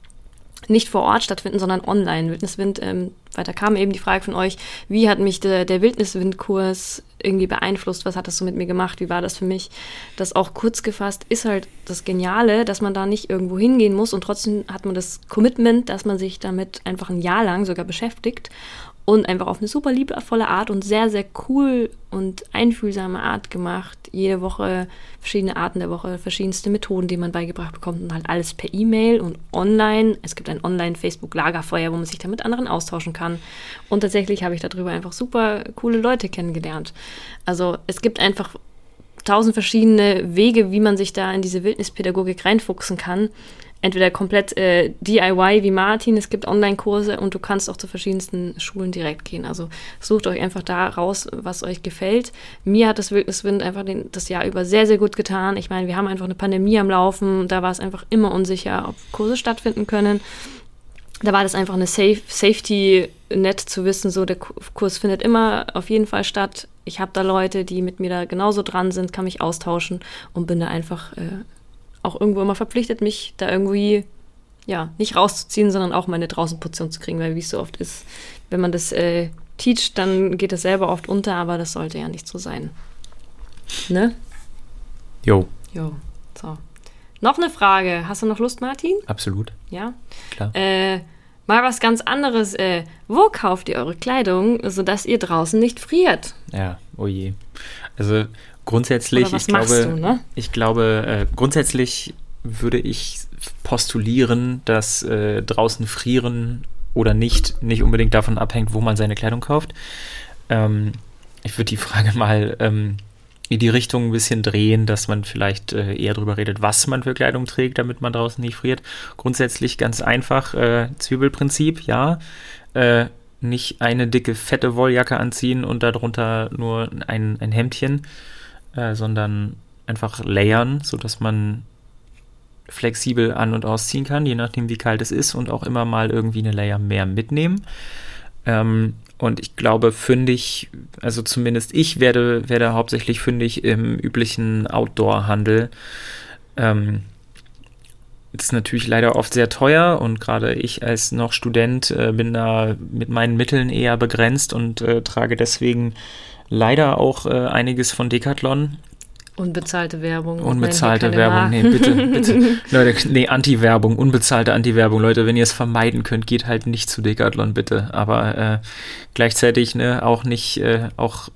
Speaker 1: nicht vor Ort stattfinden, sondern online. Wildniswind, ähm, weiter kam eben die Frage von euch, wie hat mich der, der Wildniswind-Kurs irgendwie beeinflusst? Was hat das so mit mir gemacht? Wie war das für mich? Das auch kurz gefasst ist halt das Geniale, dass man da nicht irgendwo hingehen muss und trotzdem hat man das Commitment, dass man sich damit einfach ein Jahr lang sogar beschäftigt und einfach auf eine super liebevolle Art und sehr, sehr cool und einfühlsame Art gemacht. Jede Woche verschiedene Arten der Woche, verschiedenste Methoden, die man beigebracht bekommt und halt alles per E-Mail und online. Es gibt ein Online-Facebook-Lagerfeuer, wo man sich da mit anderen austauschen kann. Und tatsächlich habe ich darüber einfach super coole Leute kennengelernt. Also es gibt einfach tausend verschiedene Wege, wie man sich da in diese Wildnispädagogik reinfuchsen kann. Entweder komplett äh, DIY wie Martin, es gibt Online-Kurse und du kannst auch zu verschiedensten Schulen direkt gehen. Also sucht euch einfach da raus, was euch gefällt. Mir hat das Wildniswind einfach den, das Jahr über sehr, sehr gut getan. Ich meine, wir haben einfach eine Pandemie am Laufen, da war es einfach immer unsicher, ob Kurse stattfinden können. Da war das einfach eine Safe Safety nett zu wissen, so der Kurs findet immer auf jeden Fall statt. Ich habe da Leute, die mit mir da genauso dran sind, kann mich austauschen und bin da einfach äh, auch irgendwo immer verpflichtet, mich da irgendwie ja, nicht rauszuziehen, sondern auch meine Draußenposition zu kriegen, weil wie es so oft ist, wenn man das äh, teacht, dann geht das selber oft unter, aber das sollte ja nicht so sein. Ne?
Speaker 2: Jo.
Speaker 1: Jo, so. Noch eine Frage. Hast du noch Lust, Martin?
Speaker 2: Absolut.
Speaker 1: Ja?
Speaker 2: Klar.
Speaker 1: Äh, mal was ganz anderes. Äh, wo kauft ihr eure Kleidung, sodass ihr draußen nicht friert?
Speaker 2: Ja, oh je. Also Grundsätzlich, ich glaube, du, ne? ich glaube, äh, grundsätzlich würde ich postulieren, dass äh, draußen frieren oder nicht nicht unbedingt davon abhängt, wo man seine Kleidung kauft. Ähm, ich würde die Frage mal ähm, in die Richtung ein bisschen drehen, dass man vielleicht äh, eher darüber redet, was man für Kleidung trägt, damit man draußen nicht friert. Grundsätzlich ganz einfach, äh, Zwiebelprinzip, ja. Äh, nicht eine dicke, fette Wolljacke anziehen und darunter nur ein, ein Hemdchen äh, sondern einfach layern, sodass man flexibel an- und ausziehen kann, je nachdem wie kalt es ist und auch immer mal irgendwie eine Layer mehr mitnehmen. Ähm, und ich glaube, fündig, also zumindest ich werde, werde hauptsächlich fündig im üblichen Outdoor-Handel. Ähm, ist natürlich leider oft sehr teuer und gerade ich als noch Student äh, bin da mit meinen Mitteln eher begrenzt und äh, trage deswegen leider auch äh, einiges von Decathlon.
Speaker 1: Unbezahlte Werbung.
Speaker 2: Unbezahlte Werbung, nee, bitte, bitte. Leute, nee, Anti-Werbung, unbezahlte Anti-Werbung. Leute, wenn ihr es vermeiden könnt, geht halt nicht zu Decathlon, bitte. Aber äh, gleichzeitig, ne, auch nicht, äh, auch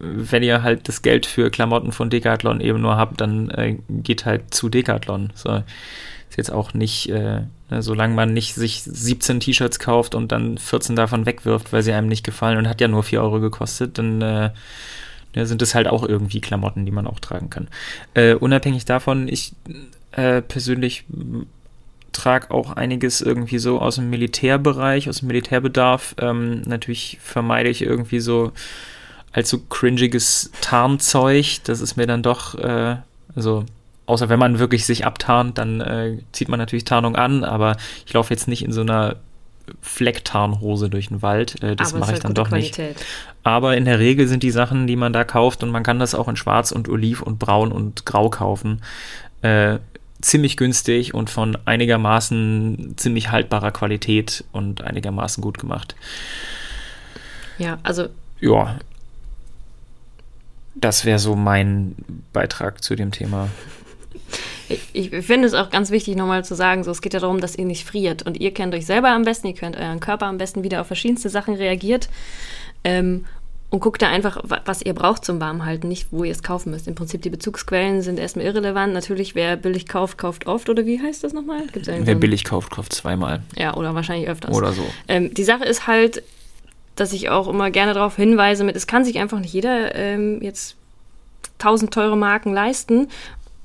Speaker 2: wenn ihr halt das Geld für Klamotten von Decathlon eben nur habt, dann äh, geht halt zu Decathlon. So. Ist jetzt auch nicht, äh, ne, solange man nicht sich 17 T-Shirts kauft und dann 14 davon wegwirft, weil sie einem nicht gefallen und hat ja nur 4 Euro gekostet, dann äh, sind es halt auch irgendwie Klamotten, die man auch tragen kann. Äh, unabhängig davon, ich äh, persönlich trage auch einiges irgendwie so aus dem Militärbereich, aus dem Militärbedarf. Ähm, natürlich vermeide ich irgendwie so allzu cringiges Tarnzeug. Das ist mir dann doch, äh, also außer wenn man wirklich sich abtarnt, dann äh, zieht man natürlich Tarnung an, aber ich laufe jetzt nicht in so einer Flecktarnhose durch den Wald. Äh, das mache ich dann doch Qualität. nicht. Aber in der Regel sind die Sachen, die man da kauft, und man kann das auch in Schwarz und Oliv und Braun und Grau kaufen, äh, ziemlich günstig und von einigermaßen ziemlich haltbarer Qualität und einigermaßen gut gemacht.
Speaker 1: Ja, also.
Speaker 2: Ja. Das wäre so mein Beitrag zu dem Thema
Speaker 1: ich, ich finde es auch ganz wichtig, nochmal zu sagen, so, es geht ja darum, dass ihr nicht friert. Und ihr kennt euch selber am besten, ihr könnt euren Körper am besten wieder auf verschiedenste Sachen reagiert. Ähm, und guckt da einfach, was ihr braucht zum Warmhalten, nicht wo ihr es kaufen müsst. Im Prinzip die Bezugsquellen sind erstmal irrelevant. Natürlich, wer billig kauft, kauft oft. Oder wie heißt das nochmal?
Speaker 2: wer billig kauft, kauft zweimal.
Speaker 1: Ja, oder wahrscheinlich öfters.
Speaker 2: Oder so.
Speaker 1: Ähm, die Sache ist halt, dass ich auch immer gerne darauf hinweise, mit, es kann sich einfach nicht jeder ähm, jetzt tausend teure Marken leisten.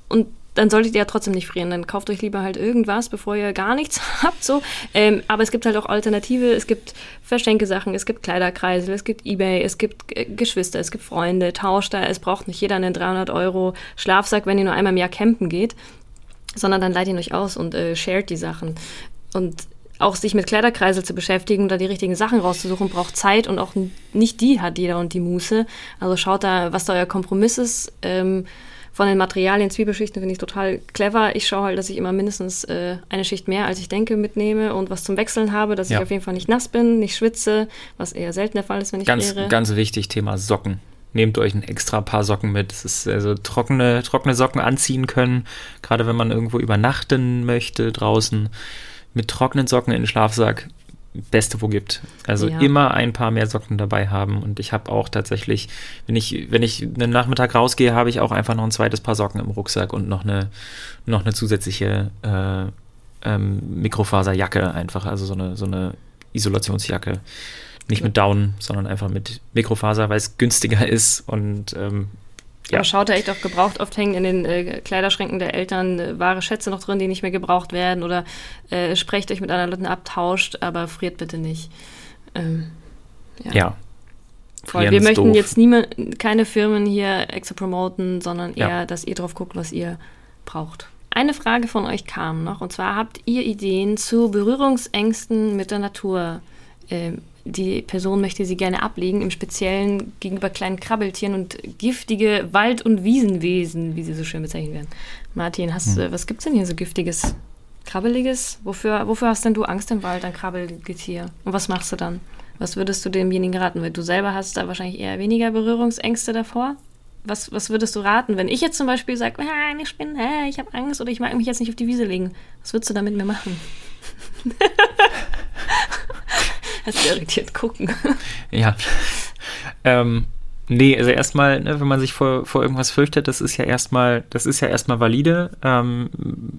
Speaker 1: Und dann solltet ihr ja trotzdem nicht frieren. Dann kauft euch lieber halt irgendwas, bevor ihr gar nichts habt. So. Ähm, aber es gibt halt auch Alternative. Es gibt Verschenkesachen, es gibt Kleiderkreisel, es gibt Ebay, es gibt äh, Geschwister, es gibt Freunde, tauscht da. Es braucht nicht jeder einen 300 Euro Schlafsack, wenn ihr nur einmal im Jahr campen geht, sondern dann leiht ihn euch aus und äh, shared die Sachen. Und auch sich mit Kleiderkreisel zu beschäftigen da die richtigen Sachen rauszusuchen, braucht Zeit und auch nicht die hat jeder und die Muße. Also schaut da, was da euer Kompromiss ist. Ähm, von den Materialien, Zwiebelschichten finde ich total clever. Ich schaue halt, dass ich immer mindestens äh, eine Schicht mehr, als ich denke, mitnehme und was zum Wechseln habe, dass ja. ich auf jeden Fall nicht nass bin, nicht schwitze, was eher selten der Fall ist, wenn ich
Speaker 2: ganz,
Speaker 1: friere.
Speaker 2: Ganz wichtig, Thema Socken. Nehmt euch ein extra paar Socken mit. Es ist also trockene, trockene Socken anziehen können, gerade wenn man irgendwo übernachten möchte draußen. Mit trockenen Socken in den Schlafsack Beste, wo gibt. Also ja. immer ein paar mehr Socken dabei haben. Und ich habe auch tatsächlich, wenn ich, wenn ich einen Nachmittag rausgehe, habe ich auch einfach noch ein zweites Paar Socken im Rucksack und noch eine, noch eine zusätzliche äh, ähm, Mikrofaserjacke einfach, also so eine, so eine Isolationsjacke. Nicht mit Down, sondern einfach mit Mikrofaser, weil es günstiger ist und ähm,
Speaker 1: Ja. Aber schaut da echt auch gebraucht. Oft hängen in den äh, Kleiderschränken der Eltern äh, wahre Schätze noch drin, die nicht mehr gebraucht werden. Oder äh, sprecht euch mit anderen Leuten ab, tauscht, aber friert bitte nicht. Ähm,
Speaker 2: ja. ja.
Speaker 1: Voll. Wir möchten doof. jetzt niemand, keine Firmen hier extra promoten, sondern eher, ja. dass ihr drauf guckt, was ihr braucht. Eine Frage von euch kam noch, und zwar habt ihr Ideen zu Berührungsängsten mit der Natur? Ähm, die Person möchte sie gerne ablegen, im Speziellen gegenüber kleinen Krabbeltieren und giftige Wald- und Wiesenwesen, wie sie so schön bezeichnet werden. Martin, hast, hm. was es denn hier so giftiges, krabbeliges? Wofür, wofür hast denn du Angst im Wald, ein Krabbelgetier? Und was machst du dann? Was würdest du demjenigen raten? Weil du selber hast da wahrscheinlich eher weniger Berührungsängste davor. Was, was würdest du raten, wenn ich jetzt zum Beispiel sage, ah, ich bin, äh, ich habe Angst oder ich mag mich jetzt nicht auf die Wiese legen? Was würdest du da mit mir machen? Hast du irritiert gucken.
Speaker 2: Ja. Ähm, nee, also erstmal, ne, wenn man sich vor, vor irgendwas fürchtet, das ist ja erstmal, das ist ja erstmal valide. Ähm,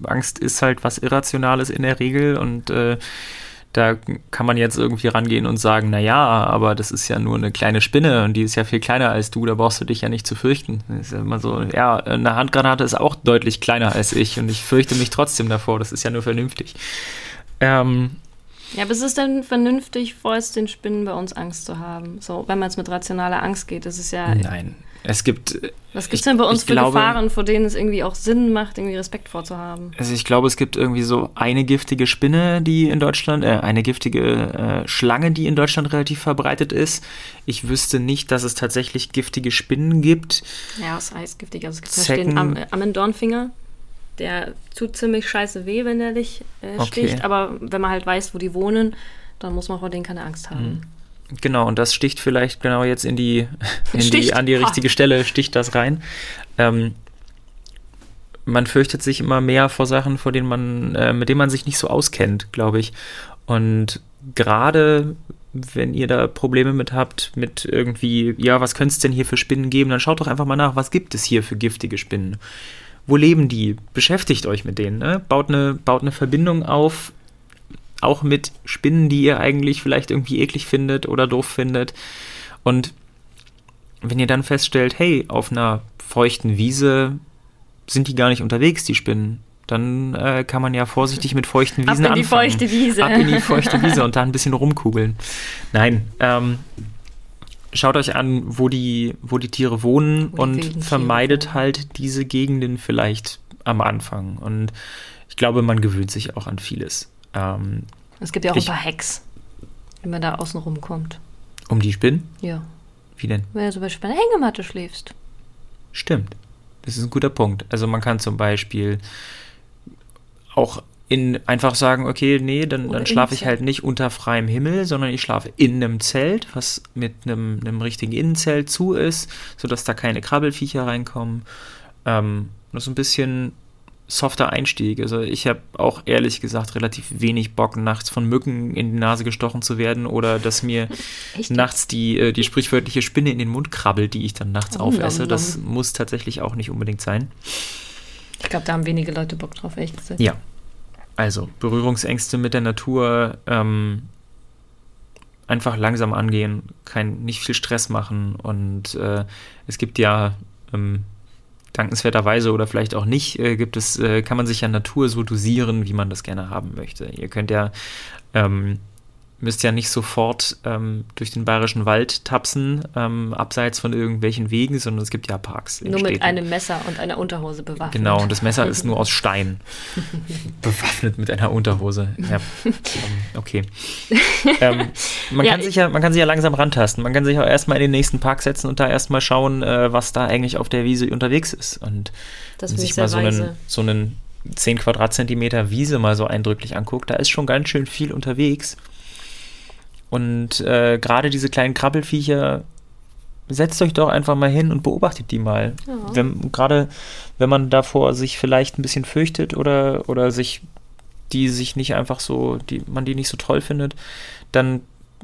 Speaker 2: Angst ist halt was Irrationales in der Regel und äh, da kann man jetzt irgendwie rangehen und sagen, na ja, aber das ist ja nur eine kleine Spinne und die ist ja viel kleiner als du, da brauchst du dich ja nicht zu fürchten. Das ist ja immer so, ja, eine Handgranate ist auch deutlich kleiner als ich und ich fürchte mich trotzdem davor, das ist ja nur vernünftig. Ähm,
Speaker 1: ja, aber es ist dann vernünftig, vor es den Spinnen bei uns Angst zu haben. So, wenn man es mit rationaler Angst geht, das ist ja.
Speaker 2: Nein. Es gibt.
Speaker 1: Was gibt es denn bei uns für glaube, Gefahren, vor denen es irgendwie auch Sinn macht, irgendwie Respekt vorzuhaben?
Speaker 2: Also ich glaube, es gibt irgendwie so eine giftige Spinne, die in Deutschland, äh, eine giftige äh, Schlange, die in Deutschland relativ verbreitet ist. Ich wüsste nicht, dass es tatsächlich giftige Spinnen gibt.
Speaker 1: Ja, es heißt giftig. Also es gibt Zecken, den Am Amendornfinger. Der tut ziemlich scheiße weh, wenn er dich äh, okay. sticht. Aber wenn man halt weiß, wo die wohnen, dann muss man vor denen keine Angst haben. Mhm.
Speaker 2: Genau, und das sticht vielleicht genau jetzt in die, in die an die richtige Stelle, sticht das rein. Ähm, man fürchtet sich immer mehr vor Sachen, vor denen man, äh, mit denen man sich nicht so auskennt, glaube ich. Und gerade wenn ihr da Probleme mit habt, mit irgendwie, ja, was könnte es denn hier für Spinnen geben, dann schaut doch einfach mal nach, was gibt es hier für giftige Spinnen. Wo leben die? Beschäftigt euch mit denen, ne? baut, eine, baut eine Verbindung auf, auch mit Spinnen, die ihr eigentlich vielleicht irgendwie eklig findet oder doof findet. Und wenn ihr dann feststellt, hey, auf einer feuchten Wiese sind die gar nicht unterwegs, die Spinnen, dann äh, kann man ja vorsichtig mit feuchten Wiesen
Speaker 1: Ab in anfangen. die feuchte Wiese.
Speaker 2: Ab in die feuchte Wiese und da ein bisschen rumkugeln. Nein, ähm, schaut euch an, wo die, wo die Tiere wohnen wo und vermeidet Tiere. halt diese Gegenden vielleicht am Anfang. Und ich glaube, man gewöhnt sich auch an vieles. Ähm,
Speaker 1: es gibt ja auch ich, ein paar Hacks, wenn man da außen rumkommt.
Speaker 2: Um die Spinnen?
Speaker 1: Ja.
Speaker 2: Wie denn?
Speaker 1: Wenn du zum Beispiel bei einer Hängematte schläfst.
Speaker 2: Stimmt. Das ist ein guter Punkt. Also man kann zum Beispiel auch in einfach sagen, okay, nee, dann, dann schlafe ich halt nicht unter freiem Himmel, sondern ich schlafe in einem Zelt, was mit einem, einem richtigen Innenzelt zu ist, sodass da keine Krabbelfiecher reinkommen. Ähm, das ist ein bisschen softer Einstieg. Also ich habe auch ehrlich gesagt relativ wenig Bock, nachts von Mücken in die Nase gestochen zu werden oder dass mir Echt? nachts die, äh, die sprichwörtliche Spinne in den Mund krabbelt, die ich dann nachts oh, aufesse. Das muss tatsächlich auch nicht unbedingt sein.
Speaker 1: Ich glaube, da haben wenige Leute Bock drauf, ehrlich gesagt.
Speaker 2: Ja. Also Berührungsängste mit der Natur, ähm, einfach langsam angehen, kein, nicht viel Stress machen und äh, es gibt ja ähm, dankenswerterweise oder vielleicht auch nicht, äh, gibt es, äh, kann man sich ja Natur so dosieren, wie man das gerne haben möchte. Ihr könnt ja ähm, müsst ja nicht sofort ähm, durch den bayerischen Wald tapsen, ähm, abseits von irgendwelchen Wegen, sondern es gibt ja Parks.
Speaker 1: Nur mit einem Messer und einer Unterhose bewaffnet.
Speaker 2: Genau, und das Messer ist nur aus Stein. bewaffnet mit einer Unterhose. Ja. Okay. Ähm, man, ja, kann sich ja, man kann sich ja langsam rantasten. Man kann sich auch erstmal in den nächsten Park setzen und da erstmal schauen, äh, was da eigentlich auf der Wiese unterwegs ist. Und
Speaker 1: das
Speaker 2: sich mal so einen, so einen 10 Quadratzentimeter Wiese mal so eindrücklich anguckt, da ist schon ganz schön viel unterwegs. Und äh, gerade diese kleinen Krabbelfiecher, setzt euch doch einfach mal hin und beobachtet die mal. Ja. Wenn, gerade wenn man davor sich vielleicht ein bisschen fürchtet oder, oder sich die sich nicht einfach so, die man die nicht so toll findet, dann,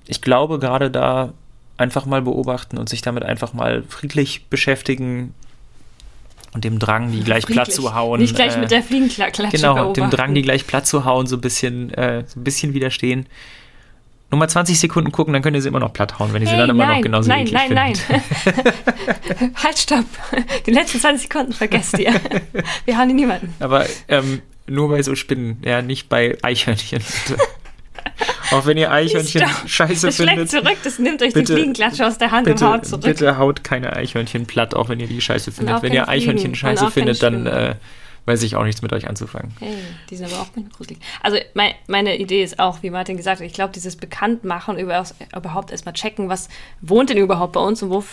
Speaker 2: ich glaube, gerade da einfach mal beobachten und sich damit einfach mal friedlich beschäftigen und dem Drang, die gleich friedlich. platt zu hauen.
Speaker 1: Nicht gleich äh, mit der Fliegenklatsche.
Speaker 2: Genau, beobachten. dem Drang, die gleich platt zu hauen, so ein bisschen, äh, so ein bisschen widerstehen Nur mal 20 Sekunden gucken, dann könnt ihr sie immer noch platt hauen, wenn ihr hey, sie dann immer
Speaker 1: nein,
Speaker 2: noch genauso
Speaker 1: nein,
Speaker 2: eklig
Speaker 1: nein,
Speaker 2: findet.
Speaker 1: Nein, halt, stopp. Die letzten 20 Sekunden vergesst ihr. Wir haben die niemanden.
Speaker 2: Aber ähm, nur bei so Spinnen, ja, nicht bei Eichhörnchen. Auch wenn ihr Eichhörnchen scheiße das findet.
Speaker 1: Das zurück, das nimmt euch bitte, die Fliegenklatsche aus der Hand
Speaker 2: bitte,
Speaker 1: und haut zurück.
Speaker 2: Bitte haut keine Eichhörnchen platt, auch wenn ihr die scheiße findet. Wenn ihr Eichhörnchen scheiße findet, dann äh, weiß ich auch nichts mit euch anzufangen.
Speaker 1: Hey, die sind aber auch nicht gruselig. Also mein, meine Idee ist auch, wie Martin gesagt hat, ich glaube, dieses Bekanntmachen, über, überhaupt erstmal checken, was wohnt denn überhaupt bei uns und wo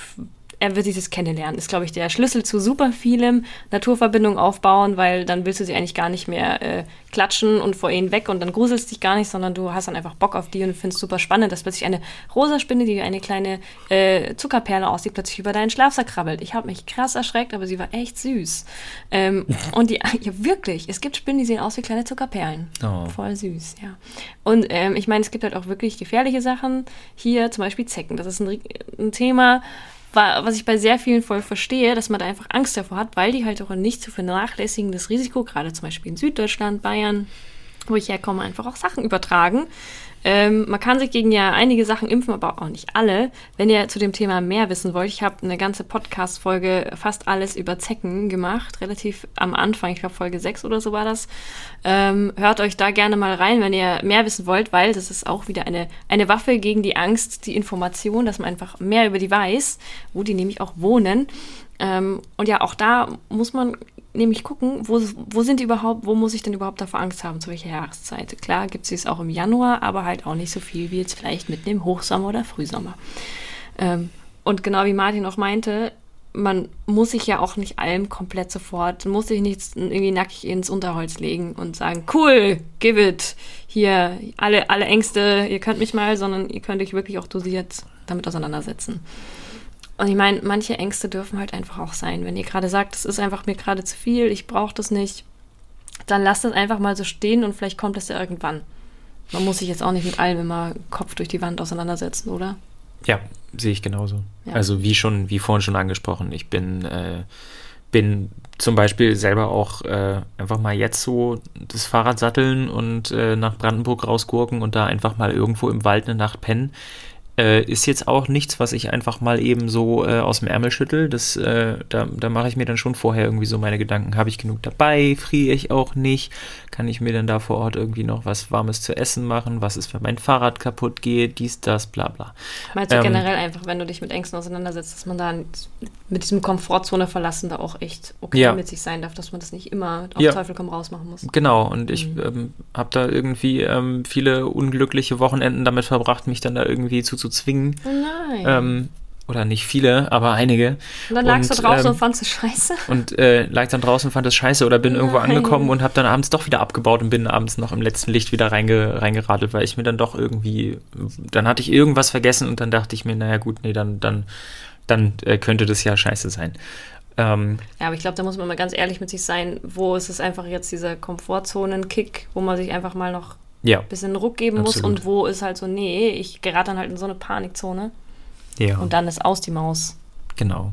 Speaker 1: er wird dieses kennenlernen. Ist, glaube ich, der Schlüssel zu super vielem Naturverbindung aufbauen, weil dann willst du sie eigentlich gar nicht mehr äh, klatschen und vor ihnen weg und dann gruselst dich gar nicht, sondern du hast dann einfach Bock auf die und findest super spannend, dass plötzlich eine rosa Spinne, die wie eine kleine äh, Zuckerperle aussieht, plötzlich über deinen Schlafsack krabbelt. Ich habe mich krass erschreckt, aber sie war echt süß. Ähm, und die, ja, wirklich, es gibt Spinnen, die sehen aus wie kleine Zuckerperlen. Oh. Voll süß, ja. Und ähm, ich meine, es gibt halt auch wirklich gefährliche Sachen. Hier zum Beispiel Zecken. Das ist ein, ein Thema, was ich bei sehr vielen voll verstehe, dass man da einfach Angst davor hat, weil die halt auch ein nicht zu vernachlässigendes Risiko, gerade zum Beispiel in Süddeutschland, Bayern, wo ich herkomme, einfach auch Sachen übertragen. Ähm, man kann sich gegen ja einige Sachen impfen, aber auch nicht alle. Wenn ihr zu dem Thema mehr wissen wollt, ich habe eine ganze Podcast-Folge fast alles über Zecken gemacht, relativ am Anfang, ich glaube Folge 6 oder so war das. Ähm, hört euch da gerne mal rein, wenn ihr mehr wissen wollt, weil das ist auch wieder eine, eine Waffe gegen die Angst, die Information, dass man einfach mehr über die weiß, wo die nämlich auch wohnen. Ähm, und ja, auch da muss man nämlich gucken, wo, wo sind die überhaupt, wo muss ich denn überhaupt davor Angst haben, zu welcher Jahreszeit. Klar gibt es auch im Januar, aber halt auch nicht so viel wie jetzt vielleicht mitten im Hochsommer oder Frühsommer. Ähm, und genau wie Martin auch meinte, man muss sich ja auch nicht allem komplett sofort, muss sich nicht irgendwie nackig ins Unterholz legen und sagen, cool, give it, hier, alle, alle Ängste, ihr könnt mich mal, sondern ihr könnt euch wirklich auch dosiert damit auseinandersetzen. Und ich meine, manche Ängste dürfen halt einfach auch sein. Wenn ihr gerade sagt, es ist einfach mir gerade zu viel, ich brauche das nicht, dann lasst es einfach mal so stehen und vielleicht kommt es ja irgendwann. Man muss sich jetzt auch nicht mit allem immer Kopf durch die Wand auseinandersetzen, oder?
Speaker 2: Ja, sehe ich genauso. Ja. Also wie schon, wie vorhin schon angesprochen, ich bin, äh, bin zum Beispiel selber auch äh, einfach mal jetzt so das Fahrrad satteln und äh, nach Brandenburg rausgurken und da einfach mal irgendwo im Wald eine Nacht pennen. Äh, ist jetzt auch nichts, was ich einfach mal eben so äh, aus dem Ärmel schüttel. Das, äh, da da mache ich mir dann schon vorher irgendwie so meine Gedanken. Habe ich genug dabei? Friere ich auch nicht? Kann ich mir dann da vor Ort irgendwie noch was Warmes zu essen machen? Was ist, wenn mein Fahrrad kaputt geht? Dies, das, bla bla.
Speaker 1: Meinst du ähm, generell einfach, wenn du dich mit Ängsten auseinandersetzt, dass man da mit diesem Komfortzone verlassen da auch echt okay ja. mit sich sein darf, dass man das nicht immer auf ja. Teufel komm raus machen muss?
Speaker 2: Genau, und ich mhm. ähm, habe da irgendwie ähm, viele unglückliche Wochenenden damit verbracht, mich dann da irgendwie zu zu zwingen.
Speaker 1: Oh nein.
Speaker 2: Ähm, oder nicht viele, aber einige.
Speaker 1: Und dann lagst und, du draußen ähm, und fandest es scheiße?
Speaker 2: Und äh, lag dann draußen und fand es scheiße oder bin Nein. irgendwo angekommen und habe dann abends doch wieder abgebaut und bin abends noch im letzten Licht wieder reinge, reingeradelt, weil ich mir dann doch irgendwie, dann hatte ich irgendwas vergessen und dann dachte ich mir, naja gut, nee, dann, dann, dann äh, könnte das ja scheiße sein.
Speaker 1: Ähm, ja, aber ich glaube, da muss man mal ganz ehrlich mit sich sein, wo ist es einfach jetzt dieser Komfortzonen-Kick, wo man sich einfach mal noch ja. bisschen Ruck geben Absolut. muss und wo ist halt so, nee, ich gerate dann halt in so eine Panikzone. Ja. Und dann ist aus die Maus.
Speaker 2: Genau.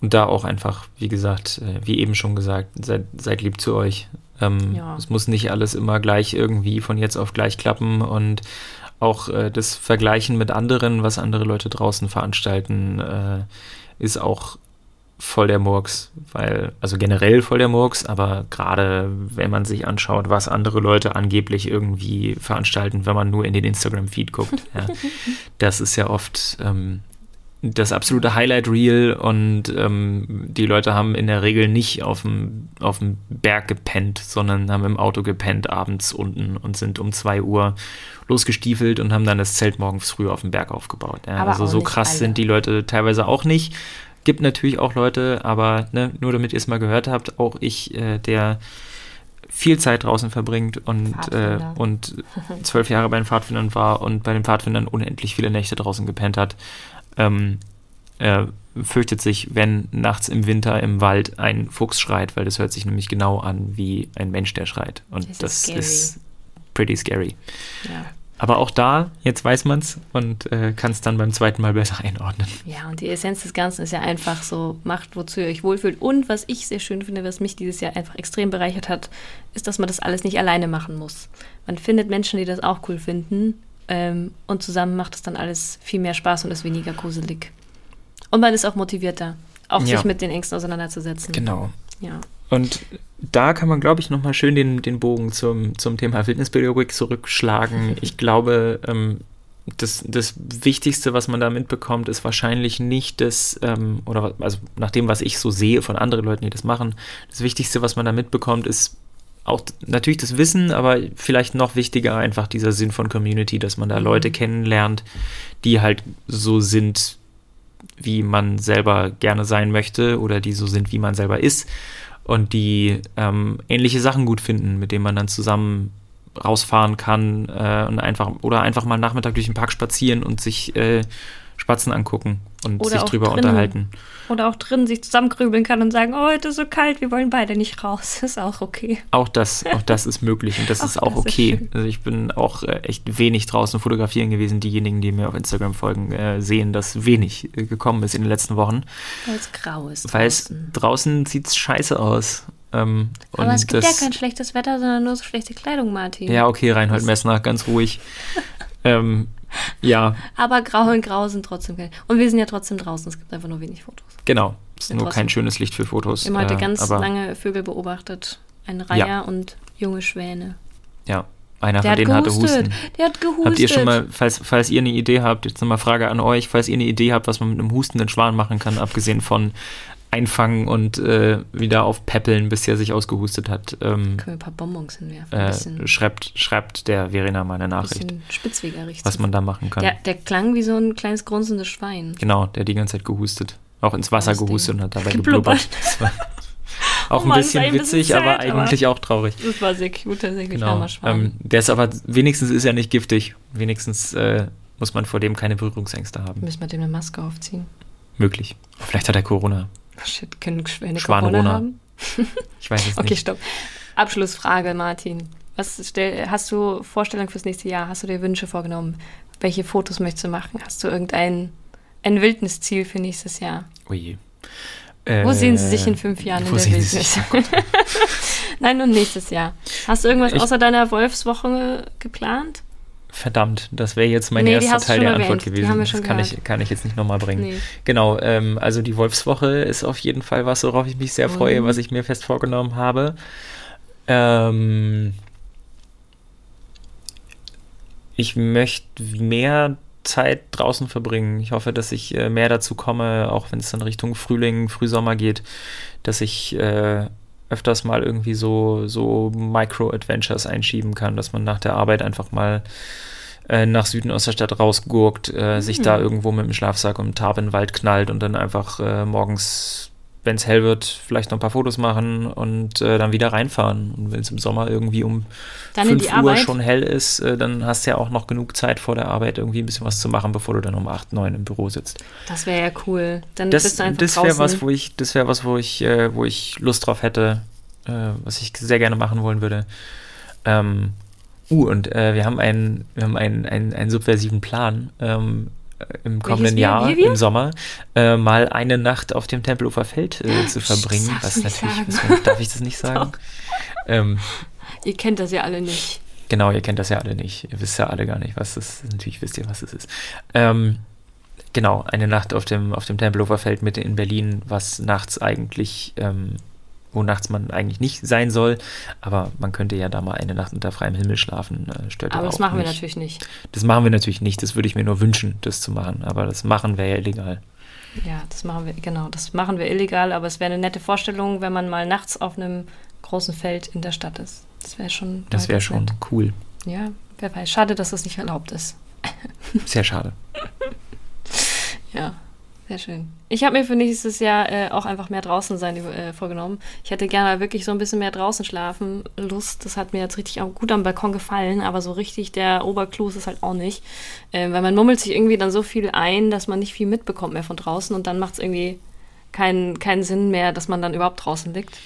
Speaker 2: Und da auch einfach, wie gesagt, äh, wie eben schon gesagt, seid, seid lieb zu euch. Ähm, ja. Es muss nicht alles immer gleich irgendwie von jetzt auf gleich klappen und auch äh, das Vergleichen mit anderen, was andere Leute draußen veranstalten, äh, ist auch voll der Murks, weil, also generell voll der Murks, aber gerade wenn man sich anschaut, was andere Leute angeblich irgendwie veranstalten, wenn man nur in den Instagram-Feed guckt, ja, das ist ja oft ähm, das absolute Highlight-Reel und ähm, die Leute haben in der Regel nicht auf dem, auf dem Berg gepennt, sondern haben im Auto gepennt abends unten und sind um 2 Uhr losgestiefelt und haben dann das Zelt morgens früh auf dem Berg aufgebaut. Ja, also so krass alle. sind die Leute teilweise auch nicht. Gibt natürlich auch Leute, aber ne, nur damit ihr es mal gehört habt, auch ich, äh, der viel Zeit draußen verbringt und, äh, und zwölf Jahre bei den Pfadfindern war und bei den Pfadfindern unendlich viele Nächte draußen gepennt hat, ähm, äh, fürchtet sich, wenn nachts im Winter im Wald ein Fuchs schreit, weil das hört sich nämlich genau an wie ein Mensch, der schreit. Und das, das ist, ist, pretty scary. Ja. Aber auch da, jetzt weiß man es und äh, kann es dann beim zweiten Mal besser einordnen.
Speaker 1: Ja, und die Essenz des Ganzen ist ja einfach so, macht, wozu ihr euch wohlfühlt. Und was ich sehr schön finde, was mich dieses Jahr einfach extrem bereichert hat, ist, dass man das alles nicht alleine machen muss. Man findet Menschen, die das auch cool finden. Ähm, und zusammen macht es dann alles viel mehr Spaß und ist weniger gruselig. Und man ist auch motivierter, auch
Speaker 2: Ja.
Speaker 1: sich mit den Ängsten auseinanderzusetzen.
Speaker 2: Genau.
Speaker 1: Ja.
Speaker 2: Und da kann man, glaube ich, nochmal schön den, den Bogen zum, zum Thema Wildnispädagogik zurückschlagen. Ich glaube, ähm, das, das Wichtigste, was man da mitbekommt, ist wahrscheinlich nicht das, ähm, oder also nach dem, was ich so sehe von anderen Leuten, die das machen, das Wichtigste, was man da mitbekommt, ist auch natürlich das Wissen, aber vielleicht noch wichtiger einfach dieser Sinn von Community, dass man da
Speaker 1: Mhm.
Speaker 2: Leute kennenlernt, die halt so sind, wie man selber gerne sein möchte oder die so sind, wie man selber ist und die ähm, ähnliche Sachen gut finden, mit denen man dann zusammen rausfahren kann äh, und einfach oder einfach mal Nachmittag durch den Park spazieren und sich äh, Spatzen angucken und
Speaker 1: Oder
Speaker 2: sich drüber
Speaker 1: drinnen.
Speaker 2: unterhalten.
Speaker 1: Oder auch drin sich zusammengrübeln kann und sagen, oh, heute ist so kalt, wir wollen beide nicht raus. Ist auch okay.
Speaker 2: Auch das, auch das ist möglich und das
Speaker 1: Auch
Speaker 2: ist auch
Speaker 1: das ist
Speaker 2: okay.
Speaker 1: schön.
Speaker 2: also ich bin auch äh, echt wenig draußen fotografieren gewesen. Diejenigen, die mir auf Instagram folgen, äh, sehen, dass wenig äh, gekommen ist in den letzten Wochen.
Speaker 1: Weil es grau ist.
Speaker 2: Weil es
Speaker 1: draußen.
Speaker 2: draußen sieht scheiße aus. Ähm,
Speaker 1: Aber
Speaker 2: und
Speaker 1: es gibt
Speaker 2: das,
Speaker 1: ja kein schlechtes Wetter, sondern nur so schlechte Kleidung, Martin.
Speaker 2: Ja, okay, Reinhold Messner, ganz ruhig. ähm, ja,
Speaker 1: Aber grau und grau sind trotzdem geil. Und wir sind ja trotzdem draußen. Es gibt einfach nur wenig Fotos.
Speaker 2: genau. Ist
Speaker 1: Ja,
Speaker 2: nur kein schönes Licht für Fotos.
Speaker 1: Wir haben heute
Speaker 2: äh,
Speaker 1: ganz lange Vögel beobachtet. Ein Reiher und junge Schwäne.
Speaker 2: Ja, einer
Speaker 1: Der
Speaker 2: von
Speaker 1: hat
Speaker 2: denen hatte. Husten.
Speaker 1: Der hat gehustet.
Speaker 2: Habt ihr schon mal, falls, falls ihr eine Idee habt, jetzt nochmal Frage an euch, falls ihr eine Idee habt, was man mit einem hustenden Schwan machen kann, abgesehen von einfangen und äh, wieder aufpäppeln, bis er sich ausgehustet hat, ähm,
Speaker 1: Können wir ein paar Bonbons hinwerfen. Ein
Speaker 2: äh,
Speaker 1: bisschen,
Speaker 2: schreibt, schreibt der Verena mal eine Nachricht,
Speaker 1: bisschen Spitzweger richtig.
Speaker 2: was man da machen kann.
Speaker 1: der, der klang wie so ein kleines grunzendes Schwein.
Speaker 2: Genau, der die ganze Zeit gehustet. Auch ins Wasser gehustet und hat dabei
Speaker 1: Geblubbert.
Speaker 2: geblubbert. Das war auch
Speaker 1: Oh
Speaker 2: ein
Speaker 1: Mann,
Speaker 2: bisschen
Speaker 1: ein bisschen
Speaker 2: witzig, aber
Speaker 1: sad, aber-
Speaker 2: eigentlich auch traurig.
Speaker 1: Das war sehr cute, tatsächlich.
Speaker 2: Genau. Ähm, der ist aber, wenigstens ist er nicht giftig. Wenigstens äh, muss man vor dem keine Berührungsängste haben.
Speaker 1: Müssen wir dem eine Maske aufziehen?
Speaker 2: Möglich. Vielleicht hat er Corona.
Speaker 1: Shit, können Schwäne. Corona haben?
Speaker 2: Ich weiß es
Speaker 1: Okay,
Speaker 2: nicht.
Speaker 1: stopp. Abschlussfrage, Martin. Was stell, hast du Vorstellungen fürs nächste Jahr? Hast du dir Wünsche vorgenommen? Welche Fotos möchtest du machen? Hast du irgendein ein Wildnisziel für nächstes Jahr?
Speaker 2: Ui.
Speaker 1: Wo
Speaker 2: Äh,
Speaker 1: sehen Sie sich in fünf Jahren in
Speaker 2: wo
Speaker 1: der
Speaker 2: sehen Sie
Speaker 1: Wildnis?
Speaker 2: sich? Oh.
Speaker 1: Nein, und nächstes Jahr. Hast du irgendwas
Speaker 2: Ich-
Speaker 1: außer deiner Wolfswoche geplant?
Speaker 2: Verdammt, das wäre jetzt mein
Speaker 1: Nee,
Speaker 2: erster Teil der. Antwort gewesen. das kann
Speaker 1: gehört.
Speaker 2: ich, kann ich jetzt nicht nochmal bringen.
Speaker 1: Nee.
Speaker 2: Genau, ähm, also die Wolfswoche ist auf jeden Fall was, worauf ich mich sehr freue,
Speaker 1: Mhm.
Speaker 2: was ich mir fest vorgenommen habe. Ähm, ich möchte mehr Zeit draußen verbringen. Ich hoffe, dass ich äh, mehr dazu komme, auch wenn es dann Richtung Frühling, Frühsommer geht, dass ich äh, öfters mal irgendwie so, so Micro-Adventures einschieben kann, dass man nach der Arbeit einfach mal äh, nach Süden aus der Stadt rausgurkt, äh, sich
Speaker 1: Mhm.
Speaker 2: da irgendwo mit dem Schlafsack und Tarp in den Wald knallt und dann einfach äh, morgens, wenn es hell wird, vielleicht noch ein paar Fotos machen und äh, dann wieder reinfahren. Und wenn es im Sommer irgendwie um
Speaker 1: Dann in
Speaker 2: 5
Speaker 1: die
Speaker 2: Uhr
Speaker 1: Arbeit?
Speaker 2: schon hell ist, äh, dann hast du ja auch noch genug Zeit vor der Arbeit irgendwie ein bisschen was zu machen, bevor du dann um 8, 9 im Büro sitzt.
Speaker 1: Das wäre ja cool. Dann
Speaker 2: Das,
Speaker 1: bist du einfach
Speaker 2: das wäre was, wo ich, das wäre was, wo ich, äh, wo ich Lust drauf hätte, äh, was ich sehr gerne machen wollen würde. Ähm, uh, und äh, wir haben einen, wir haben einen, einen, einen subversiven Plan. Ähm, äh, im kommenden
Speaker 1: wir?
Speaker 2: Jahr,
Speaker 1: Wie wir?
Speaker 2: im Sommer, äh, mal eine Nacht auf dem Tempelhofer Feld äh, zu
Speaker 1: Psst,
Speaker 2: verbringen.
Speaker 1: darfst
Speaker 2: Was natürlich, was man, darf ich das nicht sagen? ähm,
Speaker 1: Ihr kennt das ja alle nicht.
Speaker 2: Genau, ihr kennt das ja alle nicht. Ihr wisst ja alle gar nicht, was das ist. Natürlich wisst ihr, was es ist. Ähm, genau, eine Nacht auf dem, auf dem Tempelhofer Feld Mitte in Berlin, was nachts eigentlich, ähm, wo nachts man eigentlich nicht sein soll. Aber man könnte ja da mal eine Nacht unter freiem Himmel schlafen. Äh, stört
Speaker 1: Aber das machen wir
Speaker 2: nicht.
Speaker 1: natürlich nicht.
Speaker 2: Das machen wir natürlich nicht. Das würde ich mir nur wünschen, das zu machen. Aber das machen wäre ja illegal.
Speaker 1: Ja, das machen wir, genau, das machen wir illegal, aber es wäre eine nette Vorstellung, wenn man mal nachts auf einem großen Feld in der Stadt ist. Das wäre schon.
Speaker 2: Das wäre schon
Speaker 1: nett.
Speaker 2: cool.
Speaker 1: Ja, wer weiß. Schade, dass das nicht erlaubt ist.
Speaker 2: Sehr schade.
Speaker 1: Ja, sehr schön. Ich habe mir für nächstes Jahr äh, auch einfach mehr draußen sein äh, vorgenommen. Ich hätte gerne wirklich so ein bisschen mehr draußen schlafen. Lust, das hat mir jetzt richtig auch gut am Balkon gefallen, aber so richtig der Oberclou ist halt auch nicht. Äh, weil man mummelt sich irgendwie dann so viel ein, dass man nicht viel mitbekommt mehr von draußen und dann macht es irgendwie keinen keinen Sinn mehr, dass man dann überhaupt draußen liegt.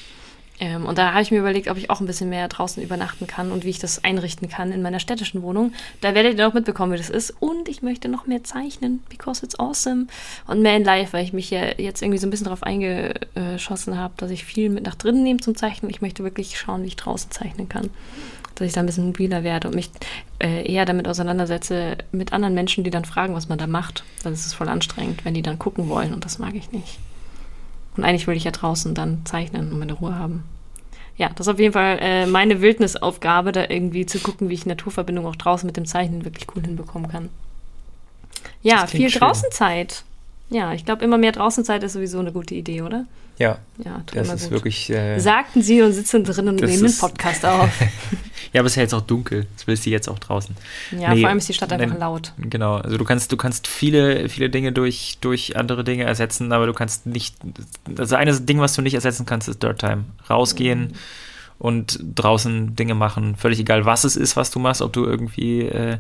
Speaker 1: Ähm, und da habe ich mir überlegt, ob ich auch ein bisschen mehr draußen übernachten kann und wie ich das einrichten kann in meiner städtischen Wohnung. Da werdet ihr auch mitbekommen, wie das ist. Und ich möchte noch mehr zeichnen, because it's awesome. Und mehr in live, weil ich mich ja jetzt irgendwie so ein bisschen darauf eingeschossen habe, dass ich viel mit nach drinnen nehme zum Zeichnen. Ich möchte wirklich schauen, wie ich draußen zeichnen kann. dass ich da ein bisschen mobiler werde und mich äh, eher damit auseinandersetze mit anderen Menschen, die dann fragen, was man da macht. Es ist voll anstrengend, wenn die dann gucken wollen und das mag ich nicht. Und eigentlich will ich ja draußen dann zeichnen und meine Ruhe haben. Ja, das ist auf jeden Fall äh, meine Wildnisaufgabe, da irgendwie zu gucken, wie ich Naturverbindung auch draußen mit dem Zeichnen wirklich cool hinbekommen kann. Ja, viel schön. Draußenzeit. Ja, ich glaube, immer mehr Draußenzeit ist sowieso eine gute Idee, oder?
Speaker 2: Ja. Ja, das ist gut. wirklich.
Speaker 1: Äh, Sagten sie und sitzen drin und nehmen den Podcast auf.
Speaker 2: ja, aber es ist ja jetzt auch dunkel. Das willst du jetzt auch draußen.
Speaker 1: Ja, nee, vor allem ist die Stadt einfach nein, laut.
Speaker 2: Genau. Also du kannst, du kannst viele, viele Dinge durch, durch andere Dinge ersetzen, aber du kannst nicht. Das eine Ding, was du nicht ersetzen kannst, ist Dirt Time. Rausgehen. Mhm. Und draußen Dinge machen. Völlig egal, was es ist, was du machst, ob du irgendwie äh,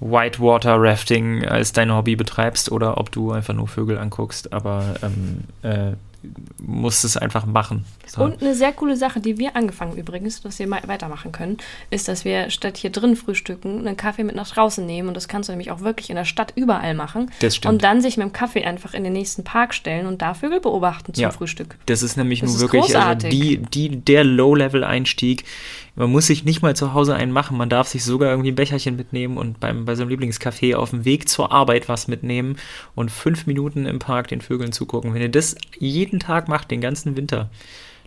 Speaker 2: Whitewater Rafting als dein Hobby betreibst oder ob du einfach nur Vögel anguckst. Aber ähm, äh, musst es einfach machen.
Speaker 1: So. Und eine sehr coole Sache, die wir angefangen übrigens, dass wir mal weitermachen können, ist, dass wir statt hier drin frühstücken, einen Kaffee mit nach draußen nehmen. Und das kannst du nämlich auch wirklich in der Stadt überall machen.
Speaker 2: Das stimmt.
Speaker 1: Und dann sich mit dem Kaffee einfach in den nächsten Park stellen und da Vögel beobachten zum ja, Frühstück.
Speaker 2: Das ist nämlich das nur ist wirklich also die, die, der Low-Level-Einstieg man muss sich nicht mal zu Hause einen machen, man darf sich sogar irgendwie ein Becherchen mitnehmen und beim, bei seinem Lieblingscafé auf dem Weg zur Arbeit was mitnehmen und fünf Minuten im Park den Vögeln zugucken. Wenn ihr das jeden Tag macht, den ganzen Winter,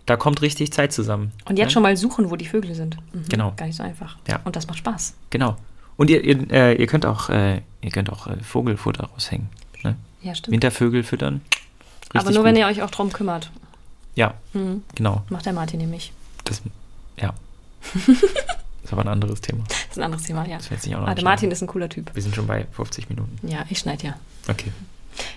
Speaker 2: da kommt richtig Zeit zusammen.
Speaker 1: Und jetzt ja? schon mal suchen, wo die Vögel sind.
Speaker 2: Mhm, genau.
Speaker 1: Gar nicht so einfach.
Speaker 2: Ja.
Speaker 1: Und das macht Spaß.
Speaker 2: Genau. Und ihr, ihr, äh, ihr könnt auch, äh, ihr könnt auch äh, Vogelfutter raushängen. Ne?
Speaker 1: Ja, stimmt.
Speaker 2: Wintervögel füttern.
Speaker 1: Richtig Aber nur, gut. wenn ihr euch auch drum kümmert.
Speaker 2: Ja, mhm. genau.
Speaker 1: Macht der Martin nämlich.
Speaker 2: Das, ja. Das ist aber ein anderes Thema. Das
Speaker 1: ist ein anderes Thema, ja.
Speaker 2: Das sich auch noch
Speaker 1: ah, der Martin ist ein cooler Typ.
Speaker 2: Wir sind schon bei 50 Minuten.
Speaker 1: Ja, ich schneide ja.
Speaker 2: Okay.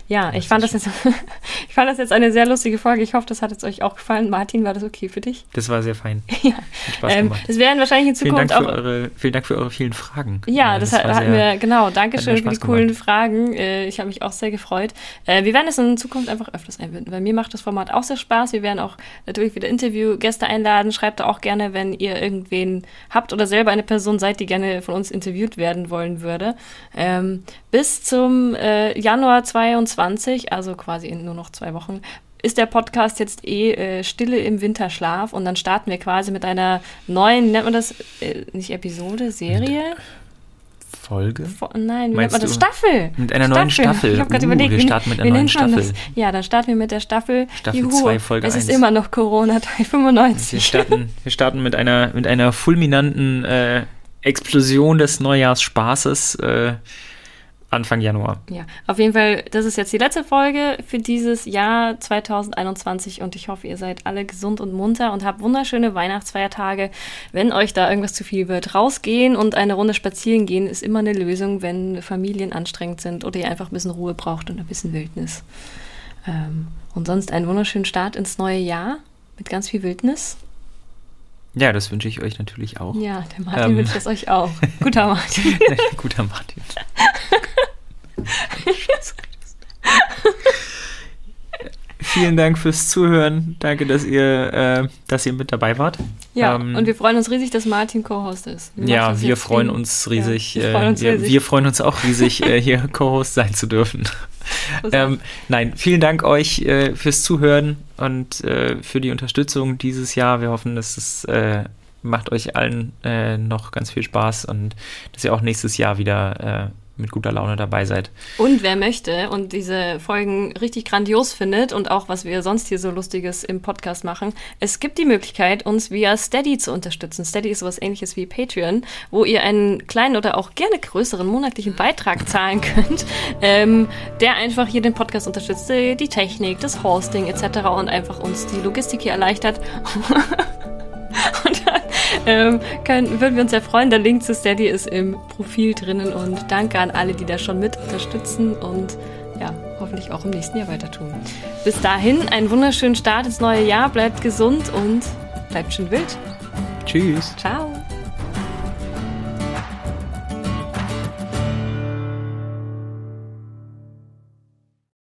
Speaker 1: Ja, ich fand, das jetzt, ich fand das jetzt eine sehr lustige Folge. Ich hoffe, das hat jetzt euch auch gefallen. Martin, war das okay für dich?
Speaker 2: Das war sehr fein.
Speaker 1: ja. Hat Spaß ähm, gemacht. Ähm, werden wahrscheinlich in Zukunft
Speaker 2: vielen Dank auch. Für eure, vielen Dank für eure vielen Fragen.
Speaker 1: Ja, äh, das, das hat, hatten sehr, wir, genau. Dankeschön für die coolen. Fragen. Äh, ich habe mich auch sehr gefreut. Äh, wir werden es in Zukunft einfach öfters einbinden, weil mir macht das Format auch sehr Spaß. Wir werden auch natürlich wieder Interviewgäste einladen. Schreibt auch gerne, wenn ihr irgendwen habt oder selber eine Person seid, die gerne von uns interviewt werden wollen würde. Ähm, bis zum äh, Januar 2020. 2022, also quasi in nur noch zwei Wochen, ist der Podcast jetzt eh äh, Stille im Winterschlaf und dann starten wir quasi mit einer neuen, nennt man das äh, nicht Episode, Serie?
Speaker 2: Folge?
Speaker 1: Fo nein, wie nennt man das? Staffel!
Speaker 2: Mit einer Staffel. neuen Staffel.
Speaker 1: Ich habe gerade uh, überlegt,
Speaker 2: wir starten mit einer neuen Staffel.
Speaker 1: Ja, dann starten wir mit der Staffel.
Speaker 2: Staffel 2, Folge 1.
Speaker 1: Es ist immer noch Corona 95.
Speaker 2: Wir starten, wir starten mit, einer, mit einer fulminanten äh, Explosion des Neujahrsspaßes. Äh, Anfang Januar.
Speaker 1: Ja, auf jeden Fall, das ist jetzt die letzte Folge für dieses Jahr 2021 und ich hoffe, ihr seid alle gesund und munter und habt wunderschöne Weihnachtsfeiertage. Wenn euch da irgendwas zu viel wird, rausgehen und eine Runde spazieren gehen ist immer eine Lösung, wenn Familien anstrengend sind oder ihr einfach ein bisschen Ruhe braucht und ein bisschen Wildnis. Ähm, und sonst einen wunderschönen Start ins neue Jahr mit ganz viel Wildnis.
Speaker 2: Ja, das wünsche ich euch natürlich auch.
Speaker 1: Ja, der Martin ähm. wünscht es euch auch. Guter Martin.
Speaker 2: Guter Martin. Vielen Dank fürs Zuhören. Danke, dass ihr, äh, dass ihr mit dabei wart.
Speaker 1: Ja, ähm, und wir freuen uns riesig, dass Martin Co-Host ist.
Speaker 2: Wir ja, wir freuen uns riesig. Ja, wir, freuen uns äh, riesig. wir, freuen uns auch riesig, äh, hier Co-Host sein zu dürfen. ähm, nein, vielen Dank euch äh, fürs Zuhören und äh, für die Unterstützung dieses Jahr. Wir hoffen, dass es äh, macht euch allen noch ganz viel Spaß und dass ihr auch nächstes Jahr wieder mit guter Laune dabei seid.
Speaker 1: Und wer möchte und diese Folgen richtig grandios findet und auch was wir sonst hier so Lustiges im Podcast machen, es gibt die Möglichkeit, uns via Steady zu unterstützen. Steady ist sowas ähnliches wie Patreon, wo ihr einen kleinen oder auch gerne größeren monatlichen Beitrag zahlen könnt, ähm, der einfach hier den Podcast unterstützt, die Technik, das Hosting etc. und einfach uns die Logistik hier erleichtert. und dann ähm, können, würden wir uns sehr freuen. Der Link zu Steady ist im Profil drinnen und danke an alle, die da schon mit unterstützen und ja, hoffentlich auch im nächsten Jahr weiter tun. Bis dahin, einen wunderschönen Start ins neue Jahr, bleibt gesund und bleibt schön wild.
Speaker 2: Tschüss.
Speaker 1: Ciao.